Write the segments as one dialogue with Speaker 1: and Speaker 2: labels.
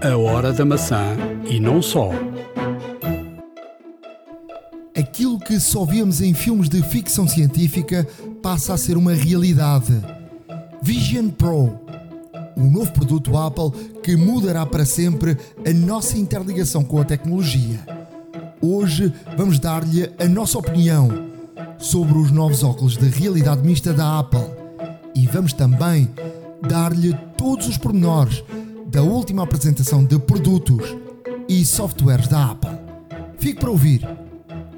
Speaker 1: A Hora da Maçã e não só.
Speaker 2: Aquilo que só víamos em filmes de ficção científica passa a ser uma realidade. Vision Pro, um novo produto Apple que mudará para sempre a nossa interligação com a tecnologia. Hoje vamos dar-lhe a nossa opinião sobre os novos óculos de realidade mista da Apple e vamos também dar-lhe todos os pormenores da última apresentação de produtos e softwares da Apple. Fique para ouvir,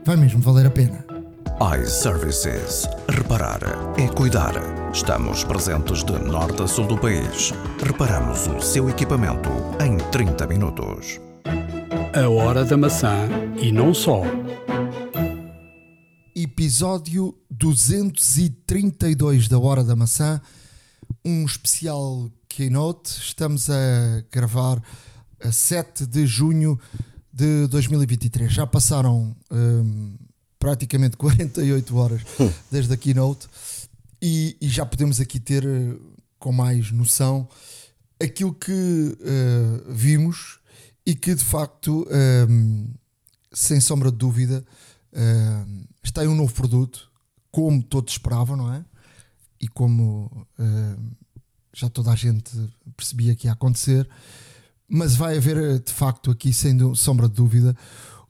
Speaker 2: vai mesmo valer a pena.
Speaker 3: iServices. Reparar é cuidar. Estamos presentes de norte a sul do país. Reparamos o seu equipamento em 30 minutos.
Speaker 1: A Hora da Maçã e não só.
Speaker 2: Episódio 232 da Hora da Maçã, um especial Keynote. Estamos a gravar a 7 de junho de 2023. Já passaram hum, praticamente 48 horas desde a Keynote e, e já podemos aqui ter eh, com mais noção aquilo que eh, vimos e que de facto, hum, sem sombra de dúvida, hum, está aí um novo produto, como todos esperavam, não é? E como hum, já toda a gente percebia que ia acontecer, mas vai haver de facto aqui, sem sombra de dúvida,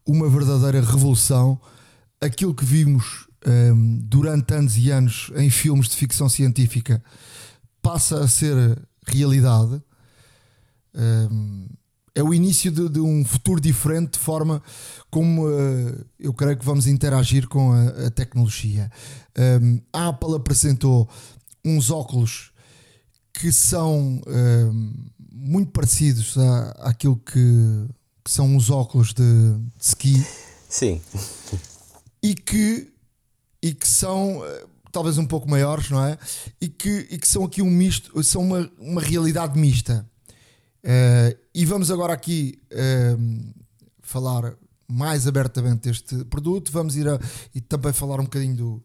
Speaker 2: uma verdadeira revolução. Aquilo que vimos hum, durante anos e anos em filmes de ficção científica passa a ser realidade. Hum, é o início de, de um futuro diferente de forma como eh, eu creio que vamos interagir com a, a tecnologia. Um, a Apple apresentou uns óculos que são um, muito parecidos à, àquilo que, que são os óculos de, de ski
Speaker 4: Sim,
Speaker 2: e que, e que são eh, talvez um pouco maiores, não é? E que, e que são aqui um misto, são uma, uma realidade mista. Eh, e vamos agora aqui eh, falar mais abertamente deste produto, vamos ir a, e também falar um bocadinho do,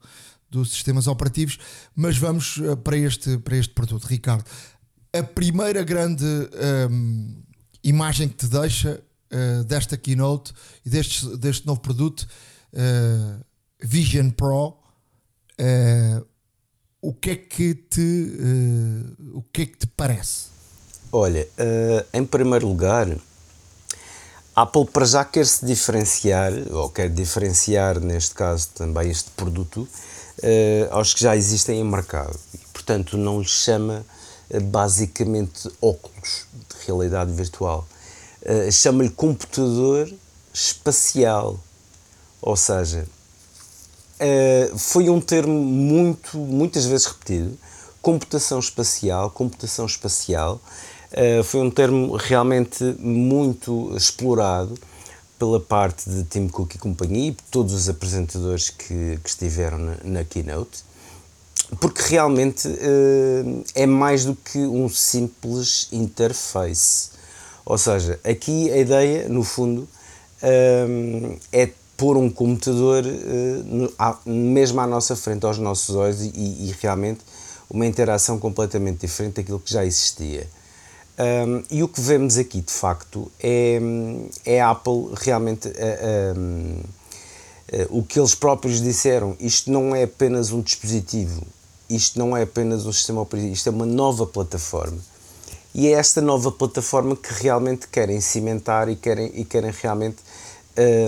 Speaker 2: dos sistemas operativos, mas vamos eh, para este, para este produto, Ricardo. A primeira grande ehm, imagem que te deixa eh, desta keynote e deste, deste novo produto, eh, Vision Pro, eh, o que é que te o que é que te parece?
Speaker 4: olha, em primeiro lugar, a Apple para já quer se diferenciar, ou quer diferenciar neste caso também este produto, eh, aos que já existem em mercado. E, portanto, não lhe chama eh, basicamente óculos de realidade virtual. Eh, Chama-lhe computador espacial. Ou seja, Uh, foi um termo muito, muitas vezes repetido. Computação espacial, computação espacial. Uh, foi um termo realmente muito explorado pela parte de Tim Cook e companhia e por todos os apresentadores que, que estiveram na, na keynote, porque realmente uh, é mais do que um simples interface. Ou seja, aqui a ideia, no fundo, um, é pôr um computador uh, no- à- mesmo à nossa frente, aos nossos olhos, e, e realmente uma interação completamente diferente daquilo que já existia. Um, e o que vemos aqui, de facto, é, é a Apple realmente. uh, um, uh, o que eles próprios disseram, isto não é apenas um dispositivo, isto não é apenas um sistema operativo, isto é uma nova plataforma. E é esta nova plataforma que realmente querem cimentar e querem, e querem realmente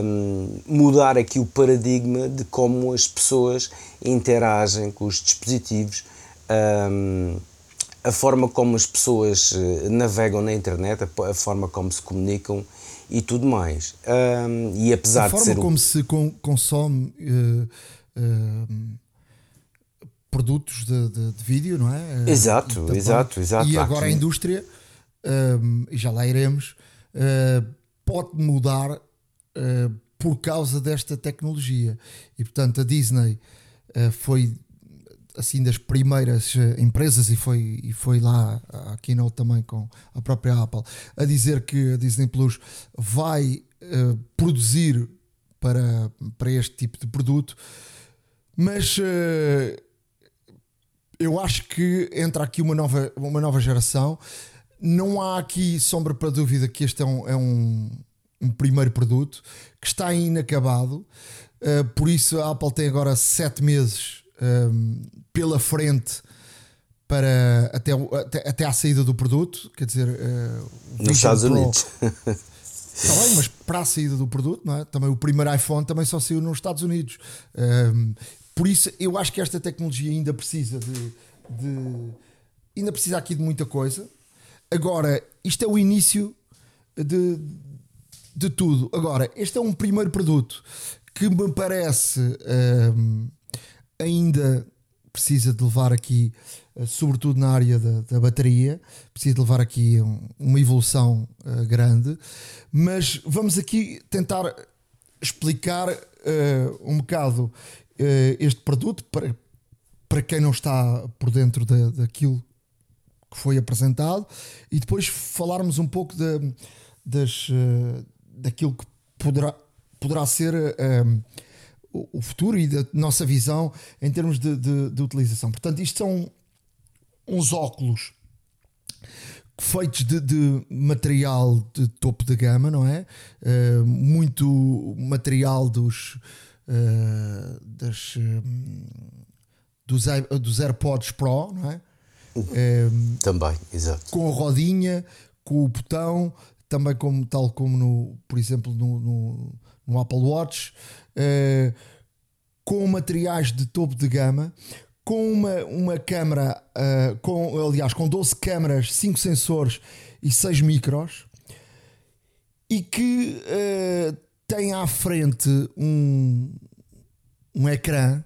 Speaker 4: hum, mudar aqui o paradigma de como as pessoas interagem com os dispositivos, hum, a forma como as pessoas eh, navegam na internet, a, a forma como se comunicam e tudo mais. Hum, e apesar
Speaker 2: a
Speaker 4: de
Speaker 2: forma
Speaker 4: ser o-
Speaker 2: como se con- consome eh, eh, produtos de, de- de vídeo, não é?
Speaker 4: Exato, exato, exato.
Speaker 2: E agora a indústria, ehm, e já lá iremos, eh, pode mudar eh, por causa desta tecnologia. E portanto a Disney eh, foi assim das primeiras eh, empresas e foi, e foi lá a keynote também com a própria Apple a dizer que a Disney Plus vai eh, produzir para, para este tipo de produto mas eh, eu acho que entra aqui uma nova, uma nova geração não há aqui sombra para dúvida que este é um, é um, um primeiro produto que está inacabado. Uh, por isso a Apple tem agora sete meses um, pela frente para até, até, até à saída do produto, quer dizer, uh,
Speaker 4: nos Estados Pro, Unidos.
Speaker 2: Está bem, mas para a saída do produto, não é? também o primeiro iPhone também só saiu nos Estados Unidos. Um, por isso, eu acho que esta tecnologia ainda precisa de, de, ainda precisa aqui de muita coisa. Agora, isto é o início de, de tudo. Agora, este é um primeiro produto que me parece um, ainda precisa de levar aqui, eh, sobretudo na área da, da bateria, precisa de levar aqui um, uma evolução uh, grande. Mas vamos aqui tentar explicar uh, um bocado uh, este produto para, para quem não está por dentro da, daquilo que foi apresentado e depois falarmos um pouco de, das, daquilo que poderá, poderá ser o futuro e da nossa visão em termos de, de, de utilização. Portanto, isto são uns óculos feitos de, de, material de topo de gama, não é? Uh, muito material dos, uh, das, um, dos, dos AirPods Pro, não é?
Speaker 4: Uh, também, exato.
Speaker 2: Com a rodinha, com o botão, também como, tal como no, por exemplo, no, no, no Apple Watch, com materiais de topo de gama, com uma, uma câmera, uh, com, aliás, com 12 câmaras, 5 sensores e 6 micros, e que uh, tem à frente um, um ecrã.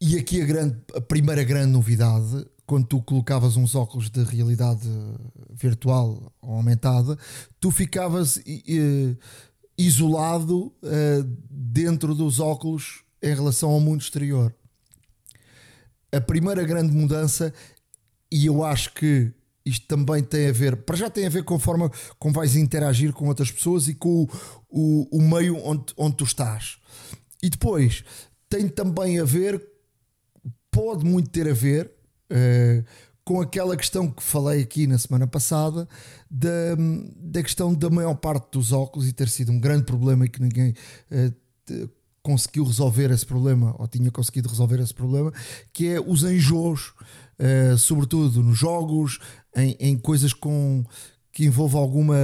Speaker 2: E aqui a, grande, a primeira grande novidade, quando tu colocavas uns óculos de realidade virtual ou aumentada, tu ficavas isolado uh, dentro dos óculos em relação ao mundo exterior a primeira grande mudança, e eu acho que isto também tem a ver, para já tem a ver com a forma como vais interagir com outras pessoas e com o, o, o meio onde, onde tu estás. E depois tem também a ver, pode muito ter a ver uh, com aquela questão que falei aqui na semana passada da, da questão da maior parte dos óculos e ter sido um grande problema e que ninguém uh, conseguiu resolver esse problema, ou tinha conseguido resolver esse problema, que é os enjoos, uh, sobretudo nos jogos, em, em coisas com que envolva alguma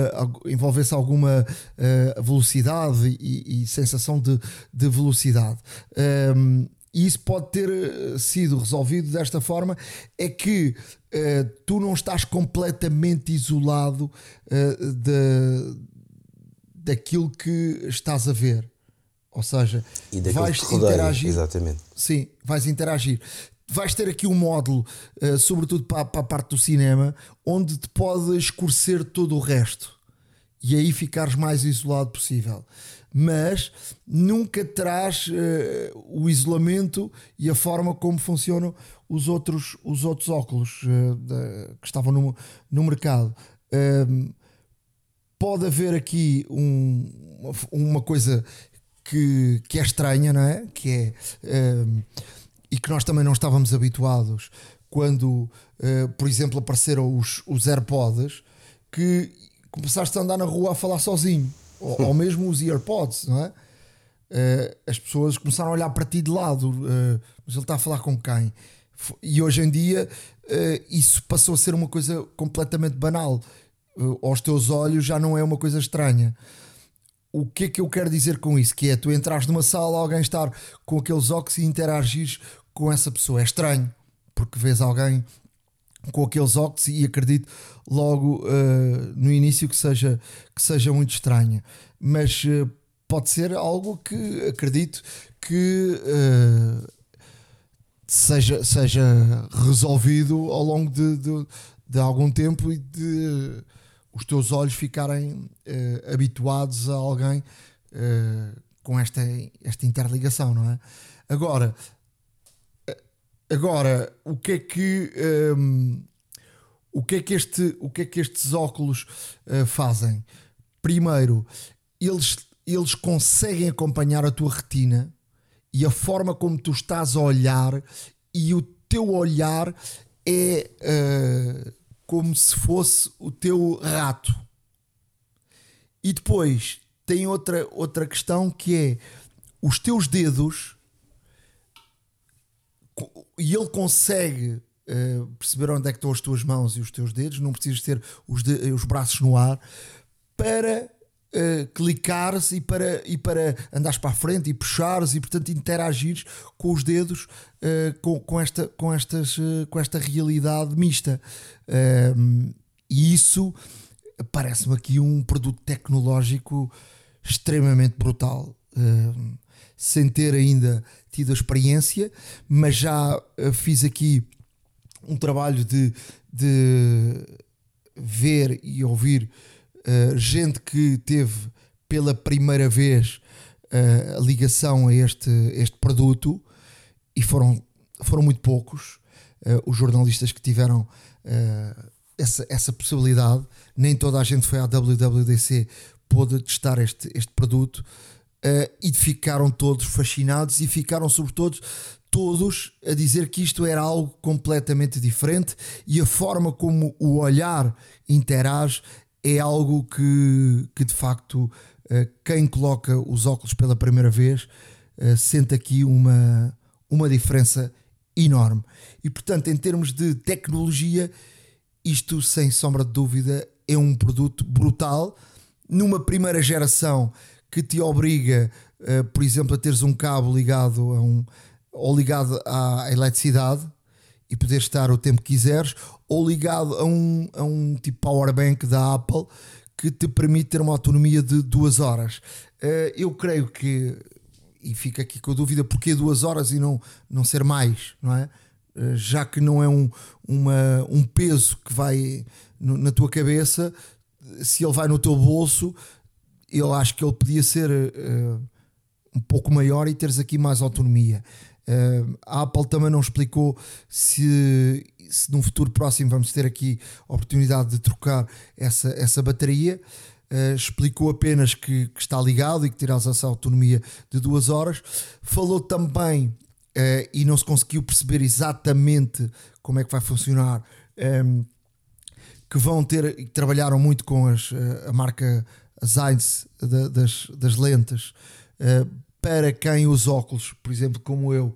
Speaker 2: envolvesse alguma uh, velocidade e, e, sensação de, de velocidade. Um, ehm, e isso pode ter eh, sido resolvido desta forma: é que uh, tu não estás completamente isolado uh, de, daquilo que estás a ver. Ou seja, vais interagir.
Speaker 4: Exatamente.
Speaker 2: Sim, vais interagir. Vais ter aqui um módulo, uh, sobretudo para, para, a parte do cinema, onde te pode escurecer todo o resto e aí ficares mais isolado possível. Mas nunca terás uh, o isolamento e a forma como funcionam os outros, os outros óculos uh, que estavam no, no mercado. Ehm, pode haver aqui um, uma coisa que, que é estranha, não é? Que é. Um, e que nós também não estávamos habituados quando, uh, por exemplo, apareceram os, os AirPods que começaste a andar na rua a falar sozinho, ou, ou mesmo os AirPods, não é? Uh, as pessoas começaram a olhar para ti de lado, uh, mas ele está a falar com quem? E hoje em dia isso passou a ser uma coisa completamente banal. aos teus olhos já não é uma coisa estranha o que é que eu quero dizer com isso? Que é tu entrares numa sala, alguém estar com aqueles óculos e interagires com essa pessoa. É estranho, porque vês alguém com aqueles óculos e acredito logo uh, no início que seja, que seja muito estranha. Mas uh, pode ser algo que acredito que uh, seja, seja resolvido ao longo de, de, de algum tempo e de os teus olhos ficarem habituados a alguém com esta, esta interligação, não é? Agora, agora o que é que um, o que é que este o que é que estes óculos uh, fazem? Primeiro, eles eles conseguem acompanhar a tua retina e a forma como tu estás a olhar e o teu olhar é como se fosse o teu rato. E depois tem outra, outra questão que é os teus dedos e ele consegue uh, perceber onde é que estão as tuas mãos e os teus dedos, não precisas ter os, de, os braços no ar para uh, clicares e para, e para andares para a frente e puxares e portanto interagires com os dedos uh, com, com, esta, com, estas, uh, com esta realidade mista. e isso parece-me aqui um produto tecnológico extremamente brutal. sem ter ainda tido a experiência, mas já fiz aqui um trabalho de, de ver e ouvir uh, gente que teve pela primeira vez uh, a ligação a este, este produto e foram, foram muito poucos uh, os jornalistas que tiveram essa, essa possibilidade. Nem toda a gente foi à WWDC pôde testar este, este produto e ficaram todos fascinados e ficaram, sobretudo, todos a dizer que isto era algo completamente diferente e a forma como o olhar interage é algo que, que de facto eh, quem coloca os óculos pela primeira vez eh, sente aqui uma, uma diferença enorme. E portanto, em termos de tecnologia, isto sem sombra de dúvida é um produto brutal. Numa primeira geração que te obriga, eh, por exemplo, a teres um cabo ligado a um ou ligado à eletricidade e poder estar o tempo que quiseres, ou ligado a um, a um tipo power bank da Apple que te permite ter uma autonomia de duas horas. Uh, eu creio que, e fica aqui com a dúvida, porque duas horas e não, não ser mais, não é? Uh, já que não é um, uma, um peso que vai no, na tua cabeça, se ele vai no teu bolso, eu acho que ele podia ser uh, um pouco maior e teres aqui mais autonomia. Uh, a Apple também não explicou se, se num futuro próximo vamos ter aqui a oportunidade de trocar essa, essa bateria. Uh, explicou apenas que, que, está ligado e que terás essa autonomia de duas horas. Falou também, uh, e não se conseguiu perceber exatamente como é que vai funcionar, um, que vão ter, trabalharam muito com as, a marca Zeiss das, das lentes para quem os óculos, por exemplo, como eu,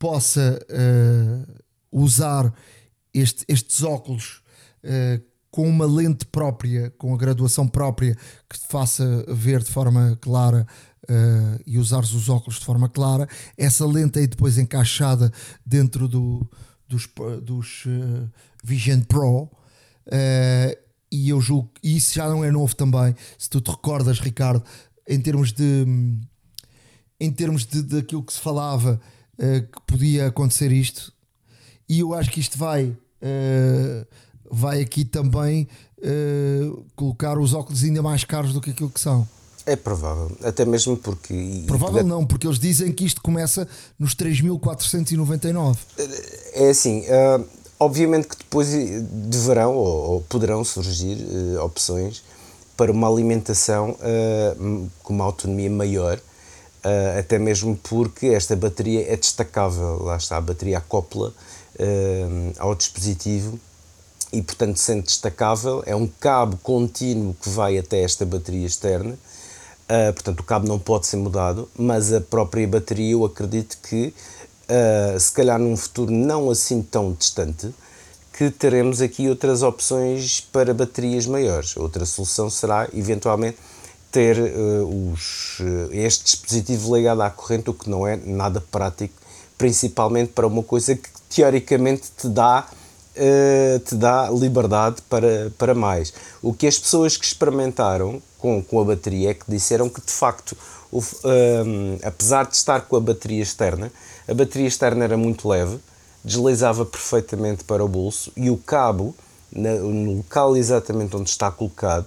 Speaker 2: possa uh, usar este, estes óculos uh, com uma lente própria, com a graduação própria, que te faça ver de forma clara uh, e usares os óculos de forma clara. Essa lente aí depois encaixada dentro do, dos, dos Vision Pro. E eu julgo, e isso já não é novo também, se tu te recordas, Ricardo, em termos de em termos de, daquilo que se falava uh, que podia acontecer isto, e eu acho que isto vai, uh, vai aqui também uh, colocar os óculos ainda mais caros do que aquilo que são.
Speaker 4: É provável, até mesmo porque.
Speaker 2: Provável não, porque eles dizem que isto começa nos 3.499.
Speaker 4: É assim, uh, obviamente que depois deverão ou, ou poderão surgir uh, opções para uma alimentação uh, com uma autonomia maior Uh, até mesmo porque esta bateria é destacável, lá está, a bateria acopla ao dispositivo e, portanto, sendo destacável, é um cabo contínuo que vai até esta bateria externa, portanto, o cabo não pode ser mudado, mas a própria bateria, eu acredito que, se calhar num futuro não assim tão distante, que teremos aqui outras opções para baterias maiores. Outra solução será, eventualmente, ter uh, os, uh, este dispositivo ligado à corrente, o que não é nada prático, principalmente para uma coisa que teoricamente te dá, uh, te dá liberdade para, para mais. O que as pessoas que experimentaram com, com a bateria é que disseram que de facto, o, apesar de estar com a bateria externa, a bateria externa era muito leve, deslizava perfeitamente para o bolso e o cabo, no local exatamente onde está colocado,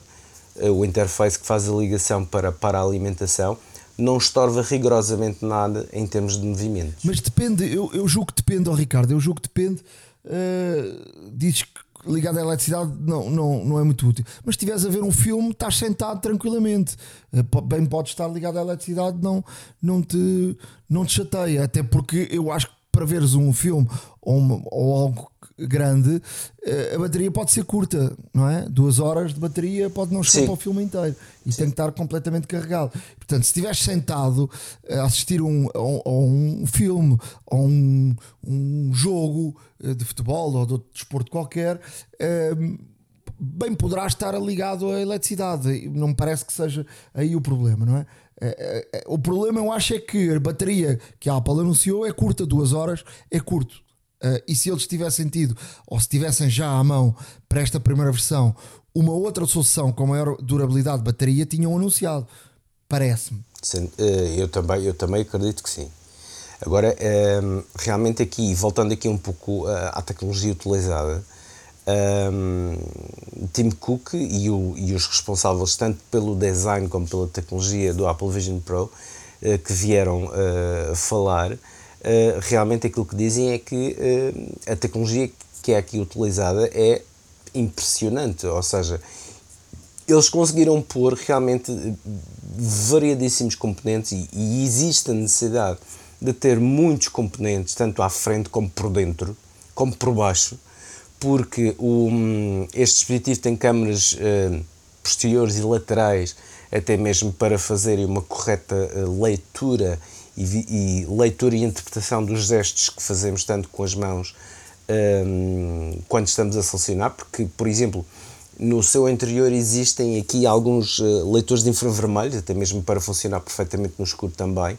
Speaker 4: eh, o interface que faz a ligação para, para a alimentação, não estorva rigorosamente nada em termos de movimento.
Speaker 2: Mas depende, eu, eu julgo que depende, oh Ricardo, eu julgo que depende. Uh, dizes que ligado à eletricidade não, não, não é muito útil. Mas se estiveres a ver um filme, estás sentado tranquilamente. Uh, bem pode estar ligado à eletricidade, não, não, te, não te chateia. Até porque eu acho que para veres um filme ou, uma, ou algo grande, eh, a bateria pode ser curta, não é? Duas horas de bateria pode não chegar
Speaker 4: Sim.
Speaker 2: para o filme inteiro e tem que estar completamente carregado. Portanto, se estiveres sentado a assistir um, a, um, a um filme ou um, um jogo eh, de futebol ou de outro desporto qualquer. eh, bem poderá estar ligado à eletricidade. Não me parece que seja aí o problema, não é, O problema eu acho é que a bateria que a Apple anunciou é curta, duas horas é curto. Eh, e se eles tivessem tido, ou se tivessem já à mão para esta primeira versão, uma outra solução com maior durabilidade de bateria, tinham anunciado. Parece-me.
Speaker 4: Eh, Eu também, eu também acredito que sim. Agora, ehm, realmente aqui, voltando aqui um pouco eh, à tecnologia utilizada, ehm, Tim Cook e, o- e os responsáveis tanto pelo design como pela tecnologia do Apple Vision Pro eh, que vieram eh, falar, eh, realmente aquilo que dizem é que eh, a tecnologia que é aqui utilizada é impressionante, ou seja, eles conseguiram pôr realmente eh, variadíssimos componentes e, e existe a necessidade de ter muitos componentes, tanto à frente como por dentro, como por baixo, porque o, hum, este dispositivo tem câmaras eh, posteriores e laterais, até mesmo para fazerem uma correta eh, leitura e, e leitura e interpretação dos gestos que fazemos tanto com as mãos hum, quando estamos a selecionar, porque, por exemplo, no seu interior existem aqui alguns eh, leitores de infravermelhos, até mesmo para funcionar perfeitamente no escuro também.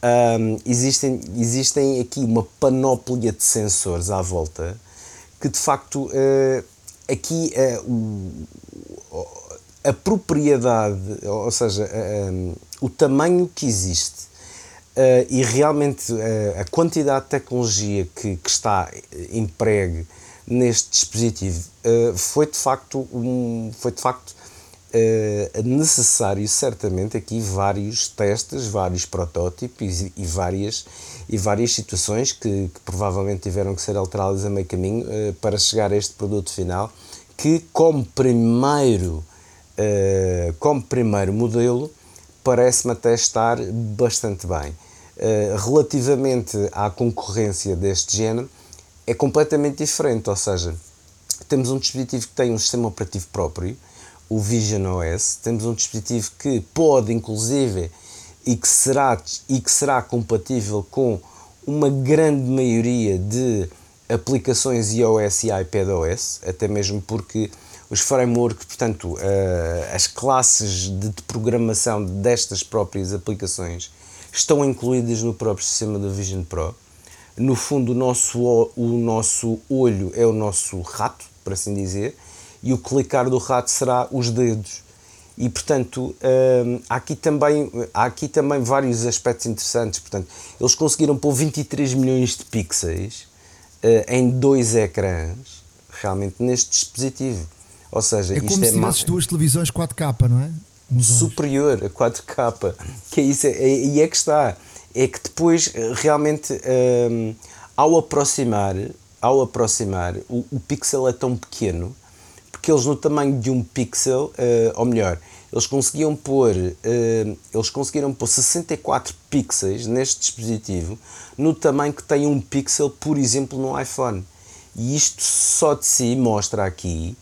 Speaker 4: Ahm, existem, existem aqui uma panóplia de sensores à volta que de facto eh, aqui eh, o- a propriedade, ou seja, eh, o tamanho que existe eh, e realmente eh, a quantidade de tecnologia que, que está empregue neste dispositivo eh, foi de facto um, foi de facto necessário certamente aqui vários testes, vários protótipos e, e várias e várias situações que, que provavelmente tiveram que ser alteradas a meio caminho para chegar a este produto final que como primeiro como primeiro modelo parece-me até estar bastante bem. Eh, relativamente à concorrência deste género, é completamente diferente, ou seja, temos um dispositivo que tem um sistema operativo próprio, o Vision OS, temos um dispositivo que pode, inclusive, e que será, e que será compatível com uma grande maioria de aplicações iOS e iPadOS, até mesmo porque os frameworks, portanto, eh, as classes de de programação destas próprias aplicações estão incluídas no próprio sistema do Vision Pro. No fundo, o nosso, o- nosso olho é o nosso rato, por assim dizer, e o clicar do rato será os dedos. E, portanto, hum, há, aqui também, há aqui também vários aspectos interessantes. Portanto, eles conseguiram pôr 23 milhões de pixels eh, em dois ecrãs, realmente, neste dispositivo. Ou seja,
Speaker 2: É
Speaker 4: isto
Speaker 2: como
Speaker 4: é
Speaker 2: se
Speaker 4: ma-
Speaker 2: tivesses duas televisões 4K, não é?
Speaker 4: Superior a 4K. Que é isso, é- e é que está. É que depois, eh, realmente, hum, ao aproximar, ao aproximar, o, o pixel é tão pequeno, porque eles no tamanho de um pixel, eh, ou melhor, eles conseguiam pôr, eh, eles conseguiram pôr 64 pixels neste dispositivo, no tamanho que tem um pixel, por exemplo, no iPhone. E isto só de si mostra aqui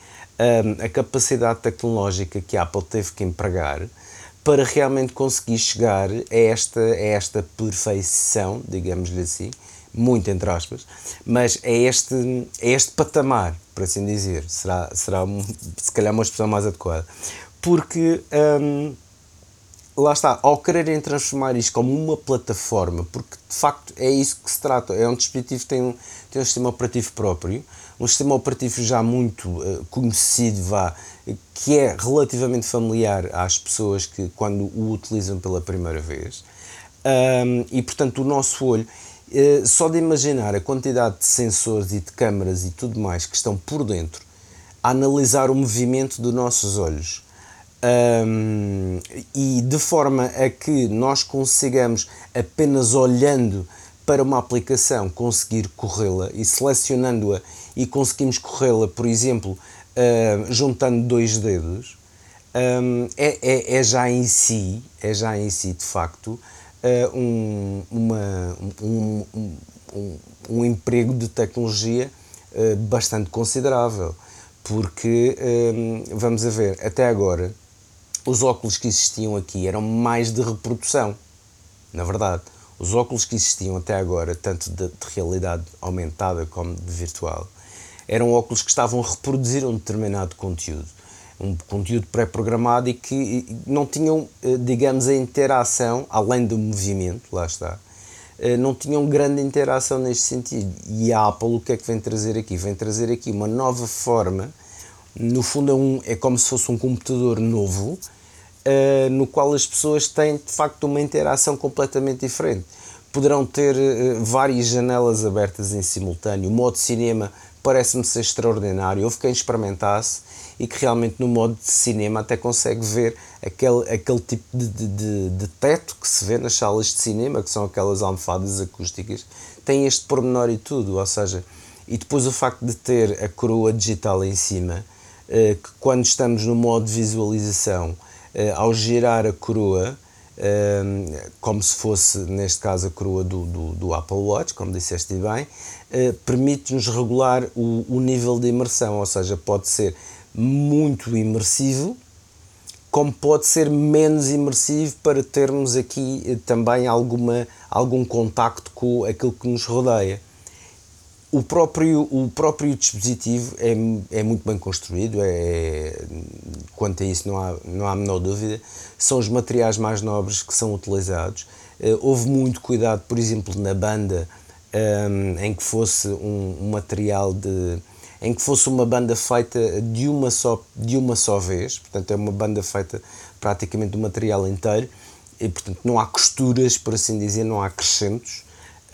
Speaker 4: a capacidade tecnológica que a Apple teve que empregar para realmente conseguir chegar a esta, a esta perfeição, digamos-lhe assim, muito entre aspas, mas é este, é este patamar, por assim dizer, será, será se calhar uma expressão mais adequada. Porque lá está, ao quererem transformar isto como uma plataforma, porque de facto é isso que se trata, é um dispositivo que tem um, tem um sistema operativo próprio, um sistema operativo já muito eh, conhecido, vá, que é relativamente familiar às pessoas que quando o utilizam pela primeira vez. Ahm, e portanto o nosso olho, eh, só de imaginar a quantidade de sensores e de câmaras e tudo mais que estão por dentro, a analisar o movimento dos nossos olhos, Hum, e de forma a que nós consigamos apenas olhando para uma aplicação conseguir corrê-la e selecionando-a e conseguimos corrê-la, por exemplo, hum, juntando dois dedos, hum, é, é, é já em si, é já em si de facto eh, um, uma, um, um, um, um emprego de tecnologia uh, bastante considerável, porque, um, vamos a ver, até agora, os óculos que existiam aqui eram mais de reprodução, na verdade. Os óculos que existiam até agora, tanto de, de realidade aumentada como de virtual, eram óculos que estavam a reproduzir um determinado conteúdo um conteúdo pré-programado e que não tinham, eh, digamos, a interação, além do movimento, lá está, eh, não tinham grande interação neste sentido. E a Apple o que é que vem trazer aqui? Vem trazer aqui uma nova forma, no fundo é, um, é como se fosse um computador novo, uh, no qual as pessoas têm de facto uma interação completamente diferente. Poderão ter uh, várias janelas abertas em simultâneo, o modo cinema parece-me ser extraordinário. Houve quem experimentasse e que realmente no modo de cinema até consegue ver aquele, aquele tipo de, de, de, teto que se vê nas salas de cinema, que são aquelas almofadas acústicas, tem este pormenor e tudo, ou seja, e depois o facto de ter a coroa digital em cima, eh, que quando estamos no modo de visualização, ao girar a coroa, eh, como se fosse, neste caso, a coroa do, do, do Apple Watch, como disseste bem, permite-nos regular o, o nível de imersão, ou seja, pode ser muito imersivo, como pode ser menos imersivo para termos aqui eh, também alguma, algum contacto com aquilo que nos rodeia. O próprio, o próprio dispositivo é, é muito bem construído, é, quanto a isso não há, não há a menor dúvida. São os materiais mais nobres que são utilizados. Eh, houve muito cuidado, por exemplo, na banda, um, em que fosse um, um material de, em que fosse uma banda feita de uma só, de uma só vez, portanto é uma banda feita praticamente do material inteiro, e portanto não há costuras, por assim dizer, não há acrescentos,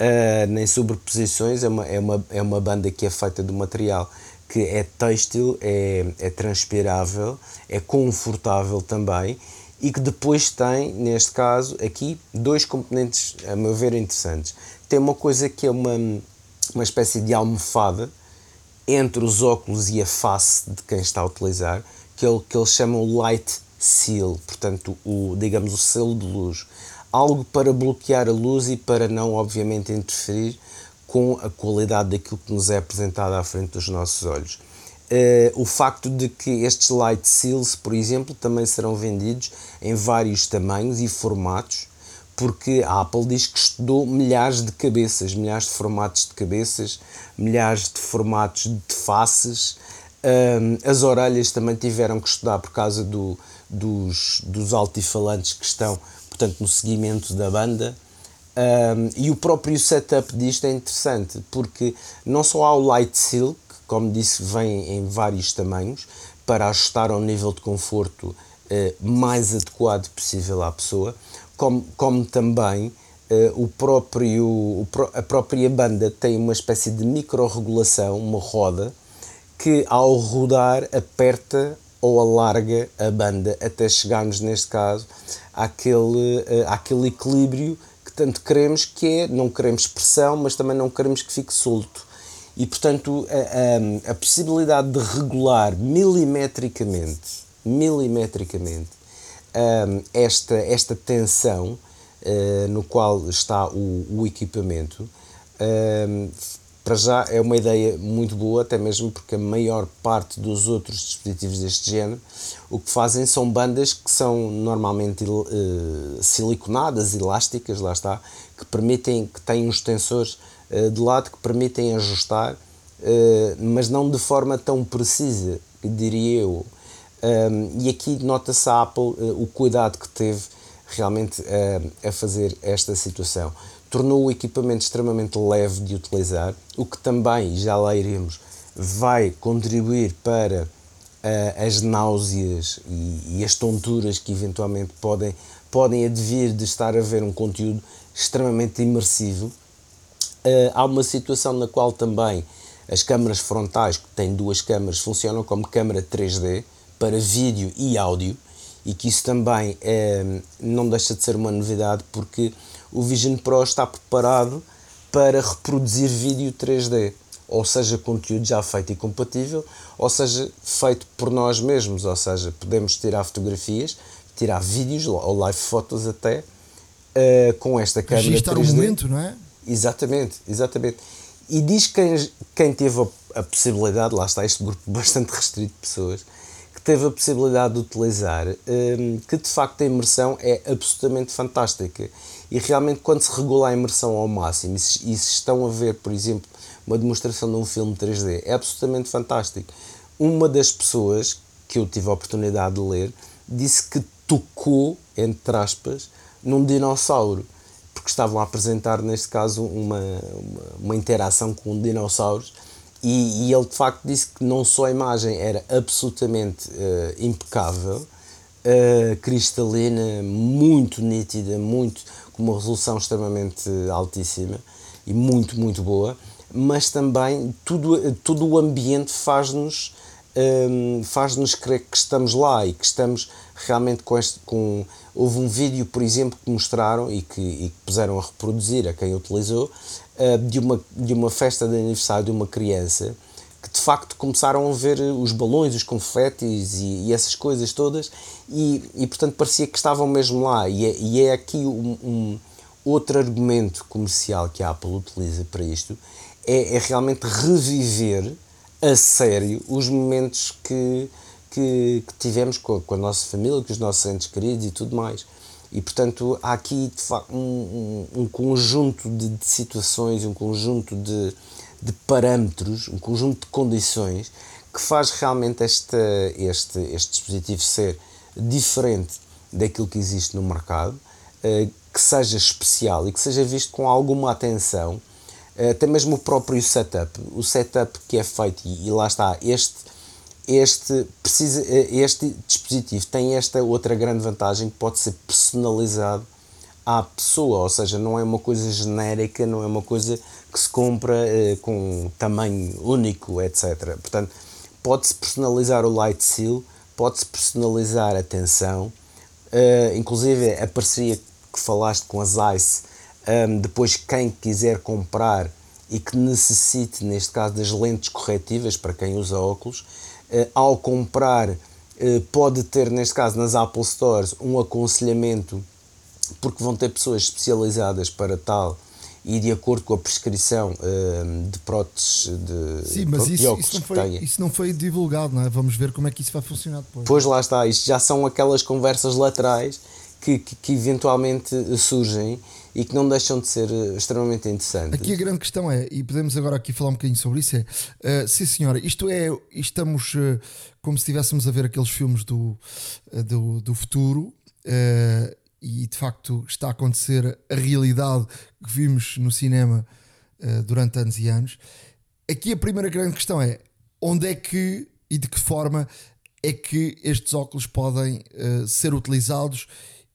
Speaker 4: uh, nem sobreposições, é uma, é, uma, é uma banda que é feita do material que é têxtil, é, é transpirável, é confortável também e que depois tem, neste caso, aqui dois componentes, a meu ver, interessantes. Tem uma coisa que é uma, uma espécie de almofada, entre os óculos e a face de quem está a utilizar, que é o que eles chamam light seal, portanto, o, digamos, o selo de luz. Algo para bloquear a luz e para não, obviamente, interferir com a qualidade daquilo que nos é apresentado à frente dos nossos olhos. Uh, o facto de que estes light seals, por exemplo, também serão vendidos em vários tamanhos e formatos, porque a Apple diz que estudou milhares de cabeças, milhares de formatos de cabeças, milhares de formatos de faces. Um, as orelhas também tiveram que estudar por causa do, dos, dos altifalantes que estão, portanto, no seguimento da banda. Um, e o próprio setup disto é interessante, porque não só há o Light Silk, como disse, vem em vários tamanhos, para ajustar ao nível de conforto uh, mais adequado possível à pessoa, como, como também uh, o próprio, o, a própria banda tem uma espécie de micro-regulação, uma roda, que ao rodar aperta ou alarga a banda até chegarmos, neste caso, àquele, uh, àquele equilíbrio que tanto queremos, que é, não queremos pressão, mas também não queremos que fique solto. E, portanto, a, a, a possibilidade de regular milimetricamente, milimetricamente, um, esta, esta tensão uh, no qual está o, o equipamento, um, para já é uma ideia muito boa, até mesmo porque a maior parte dos outros dispositivos deste género o que fazem são bandas que são normalmente uh, siliconadas, elásticas, lá está, que permitem, que têm uns tensores uh, de lado que permitem ajustar, uh, mas não de forma tão precisa, diria eu. Um, e aqui nota-se a Apple o cuidado que teve realmente a fazer esta situação. Tornou o equipamento extremamente leve de utilizar, o que também, já lá iremos, vai contribuir para uh, as náuseas e, e, as tonturas que eventualmente podem, podem advir de estar a ver um conteúdo extremamente imersivo. há uma situação na qual também as câmaras frontais, que têm duas câmaras, funcionam como câmara 3D, para vídeo e áudio e que isso também é, não deixa de ser uma novidade porque o Vision Pro está preparado para reproduzir vídeo 3D, ou seja, conteúdo já feito e compatível, ou seja, feito por nós mesmos, ou seja, podemos tirar fotografias, tirar vídeos ou live fotos até uh, com esta câmera
Speaker 2: Registrar 3D. o momento, não é?
Speaker 4: Exatamente, exatamente. E diz quem, quem teve a possibilidade, lá está este grupo bastante restrito de pessoas, que teve a possibilidade de utilizar, um, que de facto a imersão é absolutamente fantástica. E realmente, quando se regula a imersão ao máximo, e se, e se estão a ver, por exemplo, uma demonstração de um filme 3D, é absolutamente fantástico. Uma das pessoas que eu tive a oportunidade de ler disse que tocou, entre aspas, num dinossauro porque estavam a apresentar, neste caso, uma, uma, uma interação com dinossauros. E, e, ele de facto disse que não só a imagem era absolutamente uh, impecável, uh, cristalina, muito nítida, muito, com uma resolução extremamente altíssima e muito, muito boa, mas também tudo, todo o ambiente faz-nos um, faz-nos crer que estamos lá e que estamos realmente com este. Com, houve um vídeo, por exemplo, que mostraram e que, e que puseram a reproduzir a quem utilizou uh, de, uma, de uma festa de aniversário de uma criança de facto começaram a ver os balões, os confetes e, e essas coisas todas e, e portanto parecia que estavam mesmo lá e é, e é aqui um, um, outro argumento comercial que a Apple utiliza para isto é, é realmente reviver a sério os momentos que, que, que tivemos com a, com a, nossa família, com os nossos entes queridos e tudo mais. E portanto há aqui um, um, um, conjunto de, de, situações, um conjunto de, de parâmetros, um conjunto de condições que faz realmente este, este, este dispositivo ser diferente daquilo que existe no mercado, eh, que seja especial e que seja visto com alguma atenção, eh, até mesmo o próprio setup, o setup que é feito, e lá está, este este, precisa, este dispositivo tem esta outra grande vantagem que pode ser personalizado à pessoa, ou seja, não é uma coisa genérica, não é uma coisa que se compra eh, com tamanho único, etc. Portanto, pode-se personalizar o light seal, pode-se personalizar a tensão, uh, inclusive a parceria que falaste com as ICE, um, depois quem quiser comprar e que necessite, neste caso, das lentes corretivas para quem usa óculos, eh, ao comprar, eh, pode ter, neste caso, nas Apple Stores, um aconselhamento, porque vão ter pessoas especializadas para tal e de acordo com a prescrição eh, de próteses de,
Speaker 2: Sim, mas isso, isso, não foi, isso não foi divulgado, não é? Vamos ver como é que isso vai funcionar depois.
Speaker 4: Pois lá está, isto já são aquelas conversas laterais que, que, que eventualmente surgem e que não deixam de ser eh, extremamente interessantes.
Speaker 2: Aqui a grande questão é, e podemos agora aqui falar um bocadinho sobre isso, é, uh, sim senhora, isto é, estamos uh, como se estivéssemos a ver aqueles filmes do, uh, do, do futuro, uh, e de facto está a acontecer a realidade que vimos no cinema durante anos e anos. Aqui a primeira grande questão é, onde é que e de que forma é que estes óculos podem ser utilizados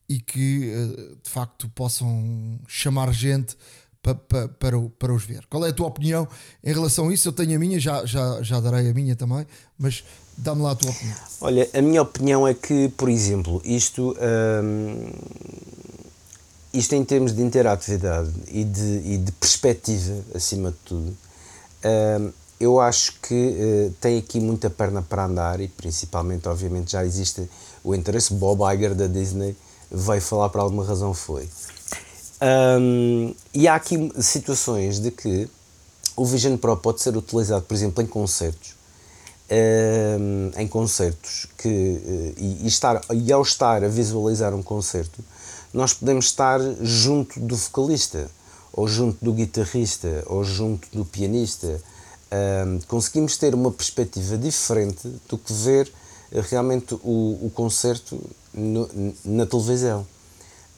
Speaker 2: e que eh, de facto possam chamar gente para, para, para, para os ver. Qual é a tua opinião em relação a isso? Eu tenho a minha, já, já, já darei a minha também, mas dá-me lá a tua opinião.
Speaker 4: Olha, a minha opinião é que, por exemplo, isto, hum, isto em termos de interatividade e de, e de perspectiva, acima de tudo, hum, eu acho que uh, tem aqui muita perna para andar e principalmente, obviamente, já existe o interesse. Bob Iger da Disney veio falar por alguma razão foi. Um, e há aqui situações de que o Vision Pro pode ser utilizado, por exemplo, em concertos, um, em concertos que eh, e, e, estar e ao estar a visualizar um concerto, nós podemos estar junto do vocalista, ou junto do guitarrista, ou junto do pianista. Um, conseguimos ter uma perspectiva diferente do que ver realmente o, o concerto no, na televisão.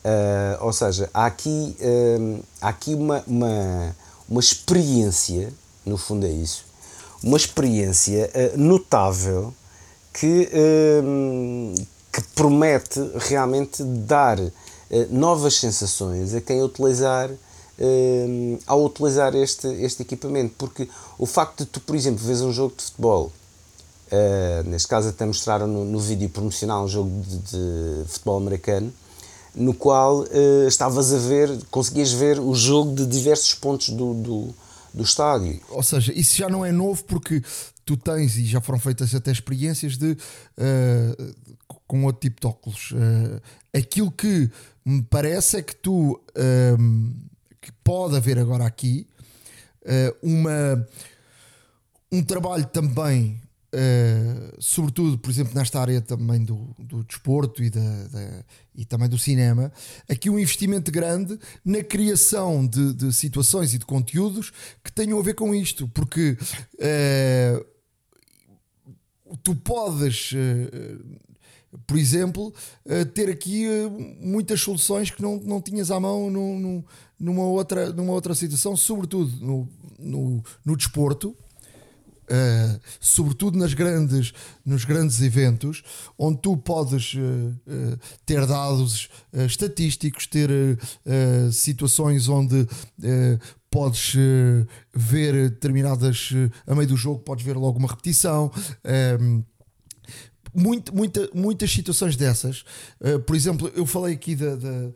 Speaker 4: Uh, ou seja, há aqui, uh, há aqui uma, uma, uma experiência, no fundo é isso, uma experiência uh, notável que, que promete realmente dar novas sensações a quem utilizar ao utilizar este, este equipamento, porque o facto de tu, por exemplo, vês um jogo de futebol Uh, neste caso, até mostraram no, no vídeo promocional um jogo de, de futebol americano, no qual uh, estavas a ver, conseguias ver o jogo de diversos pontos do, do, do, estádio.
Speaker 2: Ou seja, isso já não é novo porque tu tens, e já foram feitas até experiências de uh, com outro tipo de óculos. aquilo que me parece é que tu que pode haver agora aqui uma um trabalho também, uh, sobretudo, por exemplo, nesta área também do, do desporto e, da, da, e também do cinema, aqui um investimento grande na criação de, de, situações e de conteúdos que tenham a ver com isto, porque uh, tu podes. Uh, por exemplo, ter aqui muitas soluções que não, não tinhas à mão no, numa, outra, numa outra situação, sobretudo no, no, no desporto, Uh, sobretudo nas grandes, nos grandes eventos, onde tu podes uh, uh, ter dados estatísticos, ter situações onde podes ver determinadas, a meio do jogo, podes ver logo uma repetição. Muito, muita, muitas situações dessas, por exemplo, eu falei aqui da, da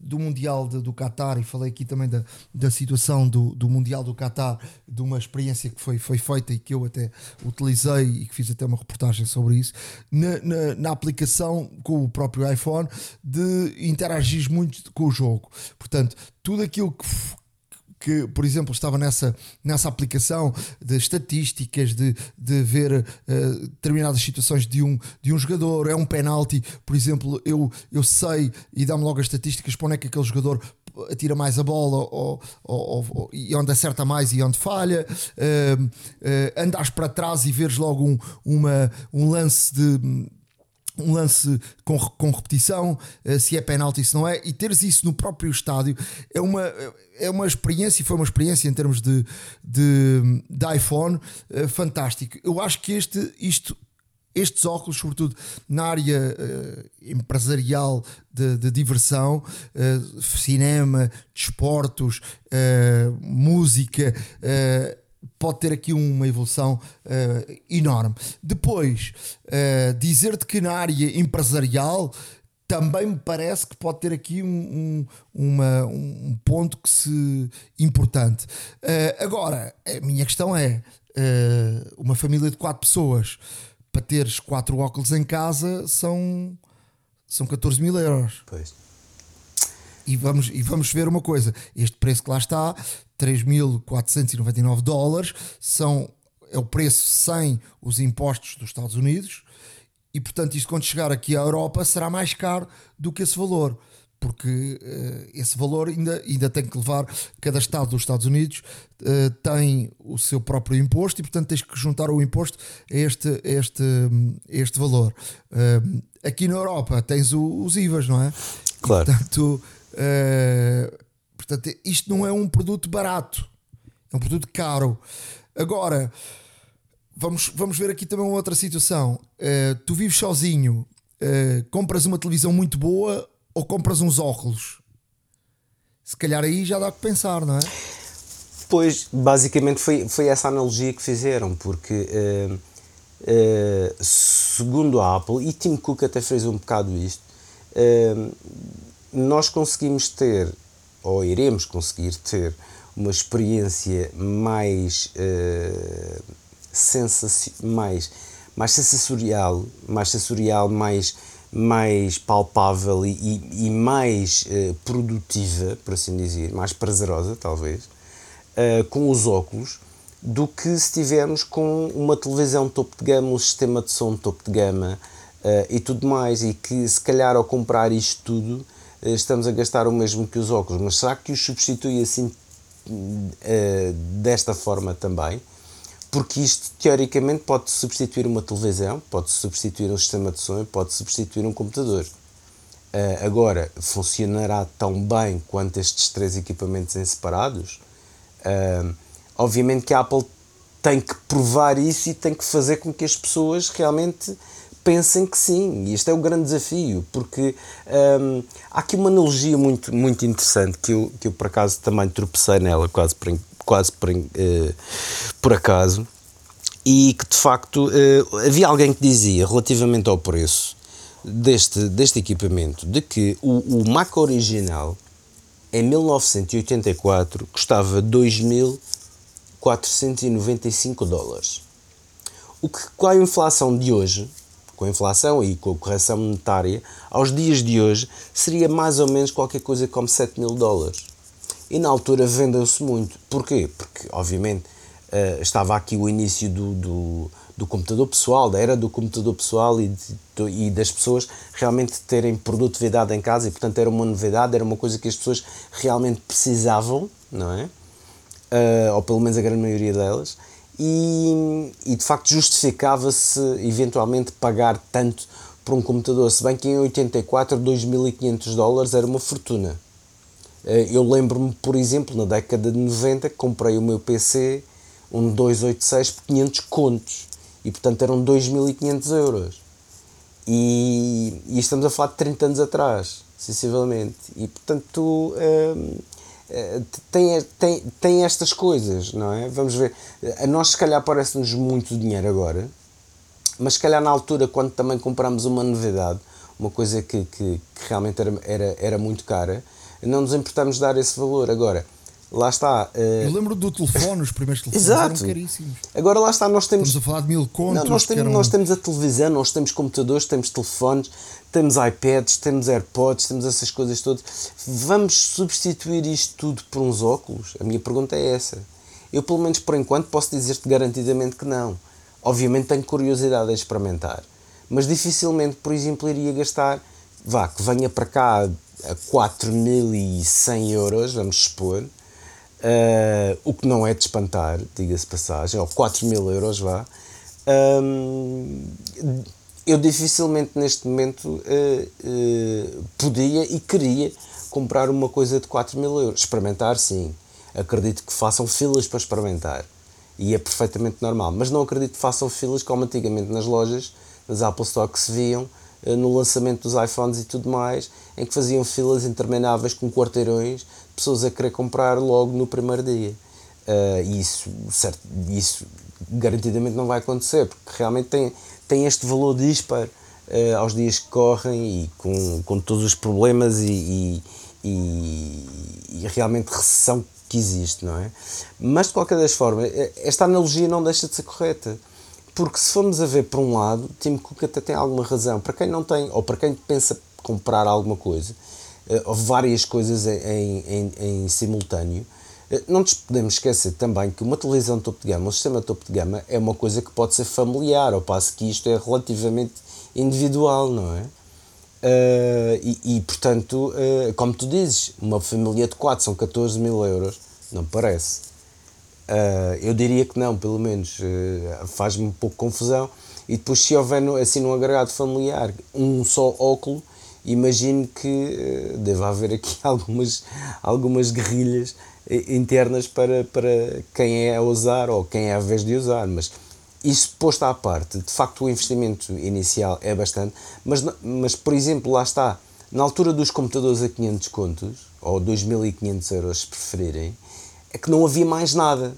Speaker 2: do Mundial de, do Qatar e falei aqui também da, da situação do, do Mundial do Qatar, de uma experiência que foi, foi feita e que eu até utilizei e que fiz até uma reportagem sobre isso, na, na, na aplicação com o próprio iPhone, de interagir muito com o jogo. Portanto, tudo aquilo que que, por exemplo, estava nessa, nessa aplicação de estatísticas, de, de ver uh, determinadas situações de um, de um jogador, é um penalti, por exemplo, eu, eu sei e dá-me logo as estatísticas para onde é que aquele jogador atira mais a bola ou, ou, ou, e onde acerta mais e onde falha, uh, uh, para trás e veres logo um, uma, um lance de um lance com, com repetição, uh, se é penalti, se não é, e teres isso no próprio estádio é uma, é uma experiência, e foi uma experiência em termos de, de, de iPhone uh, fantástico. Eu acho que este, isto, estes óculos, sobretudo na área uh, empresarial de, de diversão, cinema, desportos, música pode ter aqui uma evolução uh, enorme. Depois, uh, dizer-te que na área empresarial também me parece que pode ter aqui um, um, uma, um ponto que se importante. Uh, agora, a minha questão é: uma família de quatro pessoas para teres quatro óculos em casa são, são 14 mil euros.
Speaker 4: Pois.
Speaker 2: E vamos, e vamos ver uma coisa: este preço que lá está 3.499 dólares, são, é o preço sem os impostos dos Estados Unidos, e portanto, isto quando chegar aqui à Europa será mais caro do que esse valor, porque uh, esse valor ainda, ainda tem que levar, cada Estado dos Estados Unidos uh, tem o seu próprio imposto e portanto tens que juntar o imposto a este, a este, a este valor. Uh, aqui na Europa tens o, os IVAs, não é?
Speaker 4: Claro.
Speaker 2: E, portanto, Portanto, isto não é um produto barato, é um produto caro. Agora, vamos, vamos ver aqui também uma outra situação. Uh, tu vives sozinho, uh, compras uma televisão muito boa ou compras uns óculos? Se calhar aí já dá que pensar, não é?
Speaker 4: Pois, basicamente foi, foi essa analogia que fizeram, porque uh, segundo a Apple, e Tim Cook até fez um bocado isto, nós conseguimos ter ou iremos conseguir ter uma experiência mais, uh, sensaci mais, mais sensorial, mais sensorial, mais, mais palpável e, e, e mais uh, produtiva, por assim dizer, mais prazerosa, talvez, uh, com os óculos, do que se estivermos com uma televisão topo de gama, um sistema de som topo de gama e tudo mais, e que se calhar ao comprar isto tudo estamos a gastar o mesmo que os óculos, mas será que os substitui assim uh, desta forma também? Porque isto teoricamente pode substituir uma televisão, pode substituir um sistema de som, pode substituir um computador. Uh, agora, funcionará tão bem quanto estes três equipamentos em separados? Obviamente que a Apple tem que provar isso e tem que fazer com que as pessoas realmente pensem que sim, e este é o grande desafio, porque hum, há aqui uma analogia muito, muito interessante que eu, que eu por acaso também tropecei nela, quase por, quase por, uh, por acaso, e que de facto uh, havia alguém que dizia relativamente ao preço deste, deste equipamento de que o, o Mac original em 1984 custava 2.495 dólares. O que com a inflação de hoje com a inflação e com a correção monetária, aos dias de hoje seria mais ou menos qualquer coisa como 7 mil dólares. E na altura vendeu-se muito. Porquê? Porque, obviamente, Uh, estava aqui o início do, do, do, computador pessoal, da era do computador pessoal e, de, e das pessoas realmente terem produtividade em casa e, portanto, era uma novidade, era uma coisa que as pessoas realmente precisavam, não é? Uh, ou pelo menos a grande maioria delas. E, e de facto justificava-se eventualmente pagar tanto por um computador, se bem que em 84 2.500 dólares era uma fortuna. Eh, eu lembro-me, por exemplo, na década de 90, que comprei o meu PC, um 286 por 500 contos, e portanto eram 2.500 euros. E, e, estamos a falar de 30 anos atrás, sensivelmente. E portanto hum, tem, tem, tem estas coisas, não é? Vamos ver. A nós, se calhar, parece-nos muito dinheiro agora, mas se calhar na altura, quando também compramos uma novidade, uma coisa que, que, que realmente era, era, era muito cara, não nos importamos dar esse valor. Agora, lá está.
Speaker 2: Uh... Eu lembro do telefone, os primeiros telefones
Speaker 4: Exato.
Speaker 2: eram caríssimos.
Speaker 4: Agora lá está, nós temos.
Speaker 2: Estamos a falar de mil contos.
Speaker 4: Não, nós, temos,
Speaker 2: eram...
Speaker 4: nós temos a televisão, nós temos computadores, temos telefones, temos iPads, temos AirPods, temos essas coisas todas. Vamos substituir isto tudo por uns óculos? A minha pergunta é essa. Eu, pelo menos por enquanto, posso dizer-te garantidamente que não. Obviamente tenho curiosidade a experimentar, mas dificilmente, por exemplo, iria gastar, vá, que venha para cá a 4.100 euros, vamos supor, uh, o que não é de espantar, diga-se passagem, ou 4.000 mil euros, vá. Um, eu dificilmente neste momento uh, uh, podia e queria comprar uma coisa de 4 mil euros. Experimentar, sim. Acredito que façam filas para experimentar e é perfeitamente normal. Mas não acredito que façam filas como antigamente nas lojas, nas Apple Store que se viam eh, no lançamento dos iPhones e tudo mais, em que faziam filas intermináveis com quarteirões, pessoas a querer comprar logo no primeiro dia. Uh, isso, certo, isso garantidamente não vai acontecer, porque realmente tem, tem este valor dispar uh, aos dias que correm e com, com todos os problemas e, e, e, realmente recessão que existe, não é? Mas de qualquer das formas, esta analogia não deixa de ser correta. Porque se formos a ver por um lado, Tim Cook até tem alguma razão. Para quem não tem, ou para quem pensa comprar alguma coisa, eh, ou várias coisas em, em, em simultâneo, eh, não nos podemos esquecer também que uma televisão topo de gama, um sistema topo de gama, é uma coisa que pode ser familiar, ao passo que isto é relativamente individual, não é? Uh, e, e, portanto, uh, como tu dizes, uma família de 4 são 14 mil euros, não parece. Uh, eu diria que não, pelo menos faz-me um pouco confusão. E depois, se houver assim num agregado familiar um só óculo, imagino que deva haver aqui algumas, algumas guerrilhas internas para, para quem é a usar ou quem é a vez de usar. Mas isso posto à parte, de facto o investimento inicial é bastante, mas, mas por exemplo, lá está, na altura dos computadores a 500 contos, ou 2.500 euros se preferirem, é que não havia mais nada.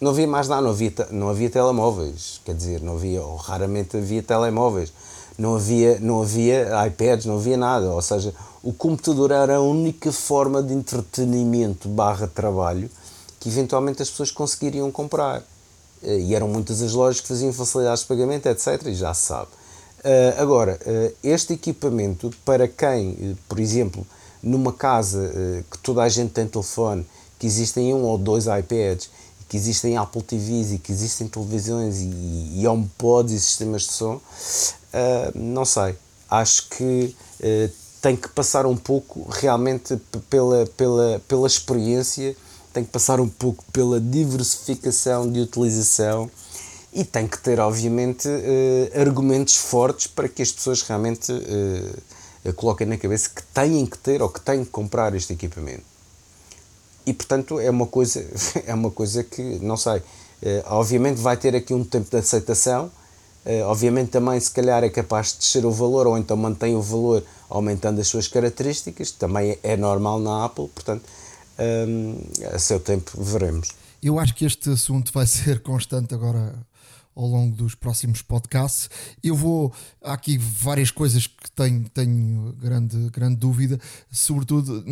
Speaker 4: Não havia mais nada, não havia, não havia telemóveis, quer dizer, não havia, ou raramente havia telemóveis, não havia, não havia iPads, não havia nada, ou seja, o computador era a única forma de entretenimento barra trabalho que eventualmente as pessoas conseguiriam comprar. Eh, e eram muitas as lojas que faziam facilidades de pagamento, etc. E já se sabe. Uh, agora, uh, este equipamento, para quem, por exemplo, numa casa que toda a gente tem telefone, que existem um ou dois iPads, que existem Apple TVs e que existem televisões e, e HomePods e sistemas de som, não sei. Acho que tem que passar um pouco realmente pela, pela, pela experiência tem que passar um pouco pela diversificação de utilização e tem que ter, obviamente, uh, argumentos fortes para que as pessoas realmente uh, coloquem na cabeça que têm que ter ou que têm que comprar este equipamento. E, portanto, é uma coisa, é uma coisa que, não sei, uh, obviamente vai ter aqui um tempo de aceitação, obviamente também, se calhar, é capaz de descer o valor ou então mantém o valor aumentando as suas características, também é normal na Apple, portanto, um, a seu tempo veremos.
Speaker 2: Eu acho que este assunto vai ser constante agora ao longo dos próximos podcasts. Eu vou. Há aqui várias coisas que tenho, tenho grande, grande dúvida, sobretudo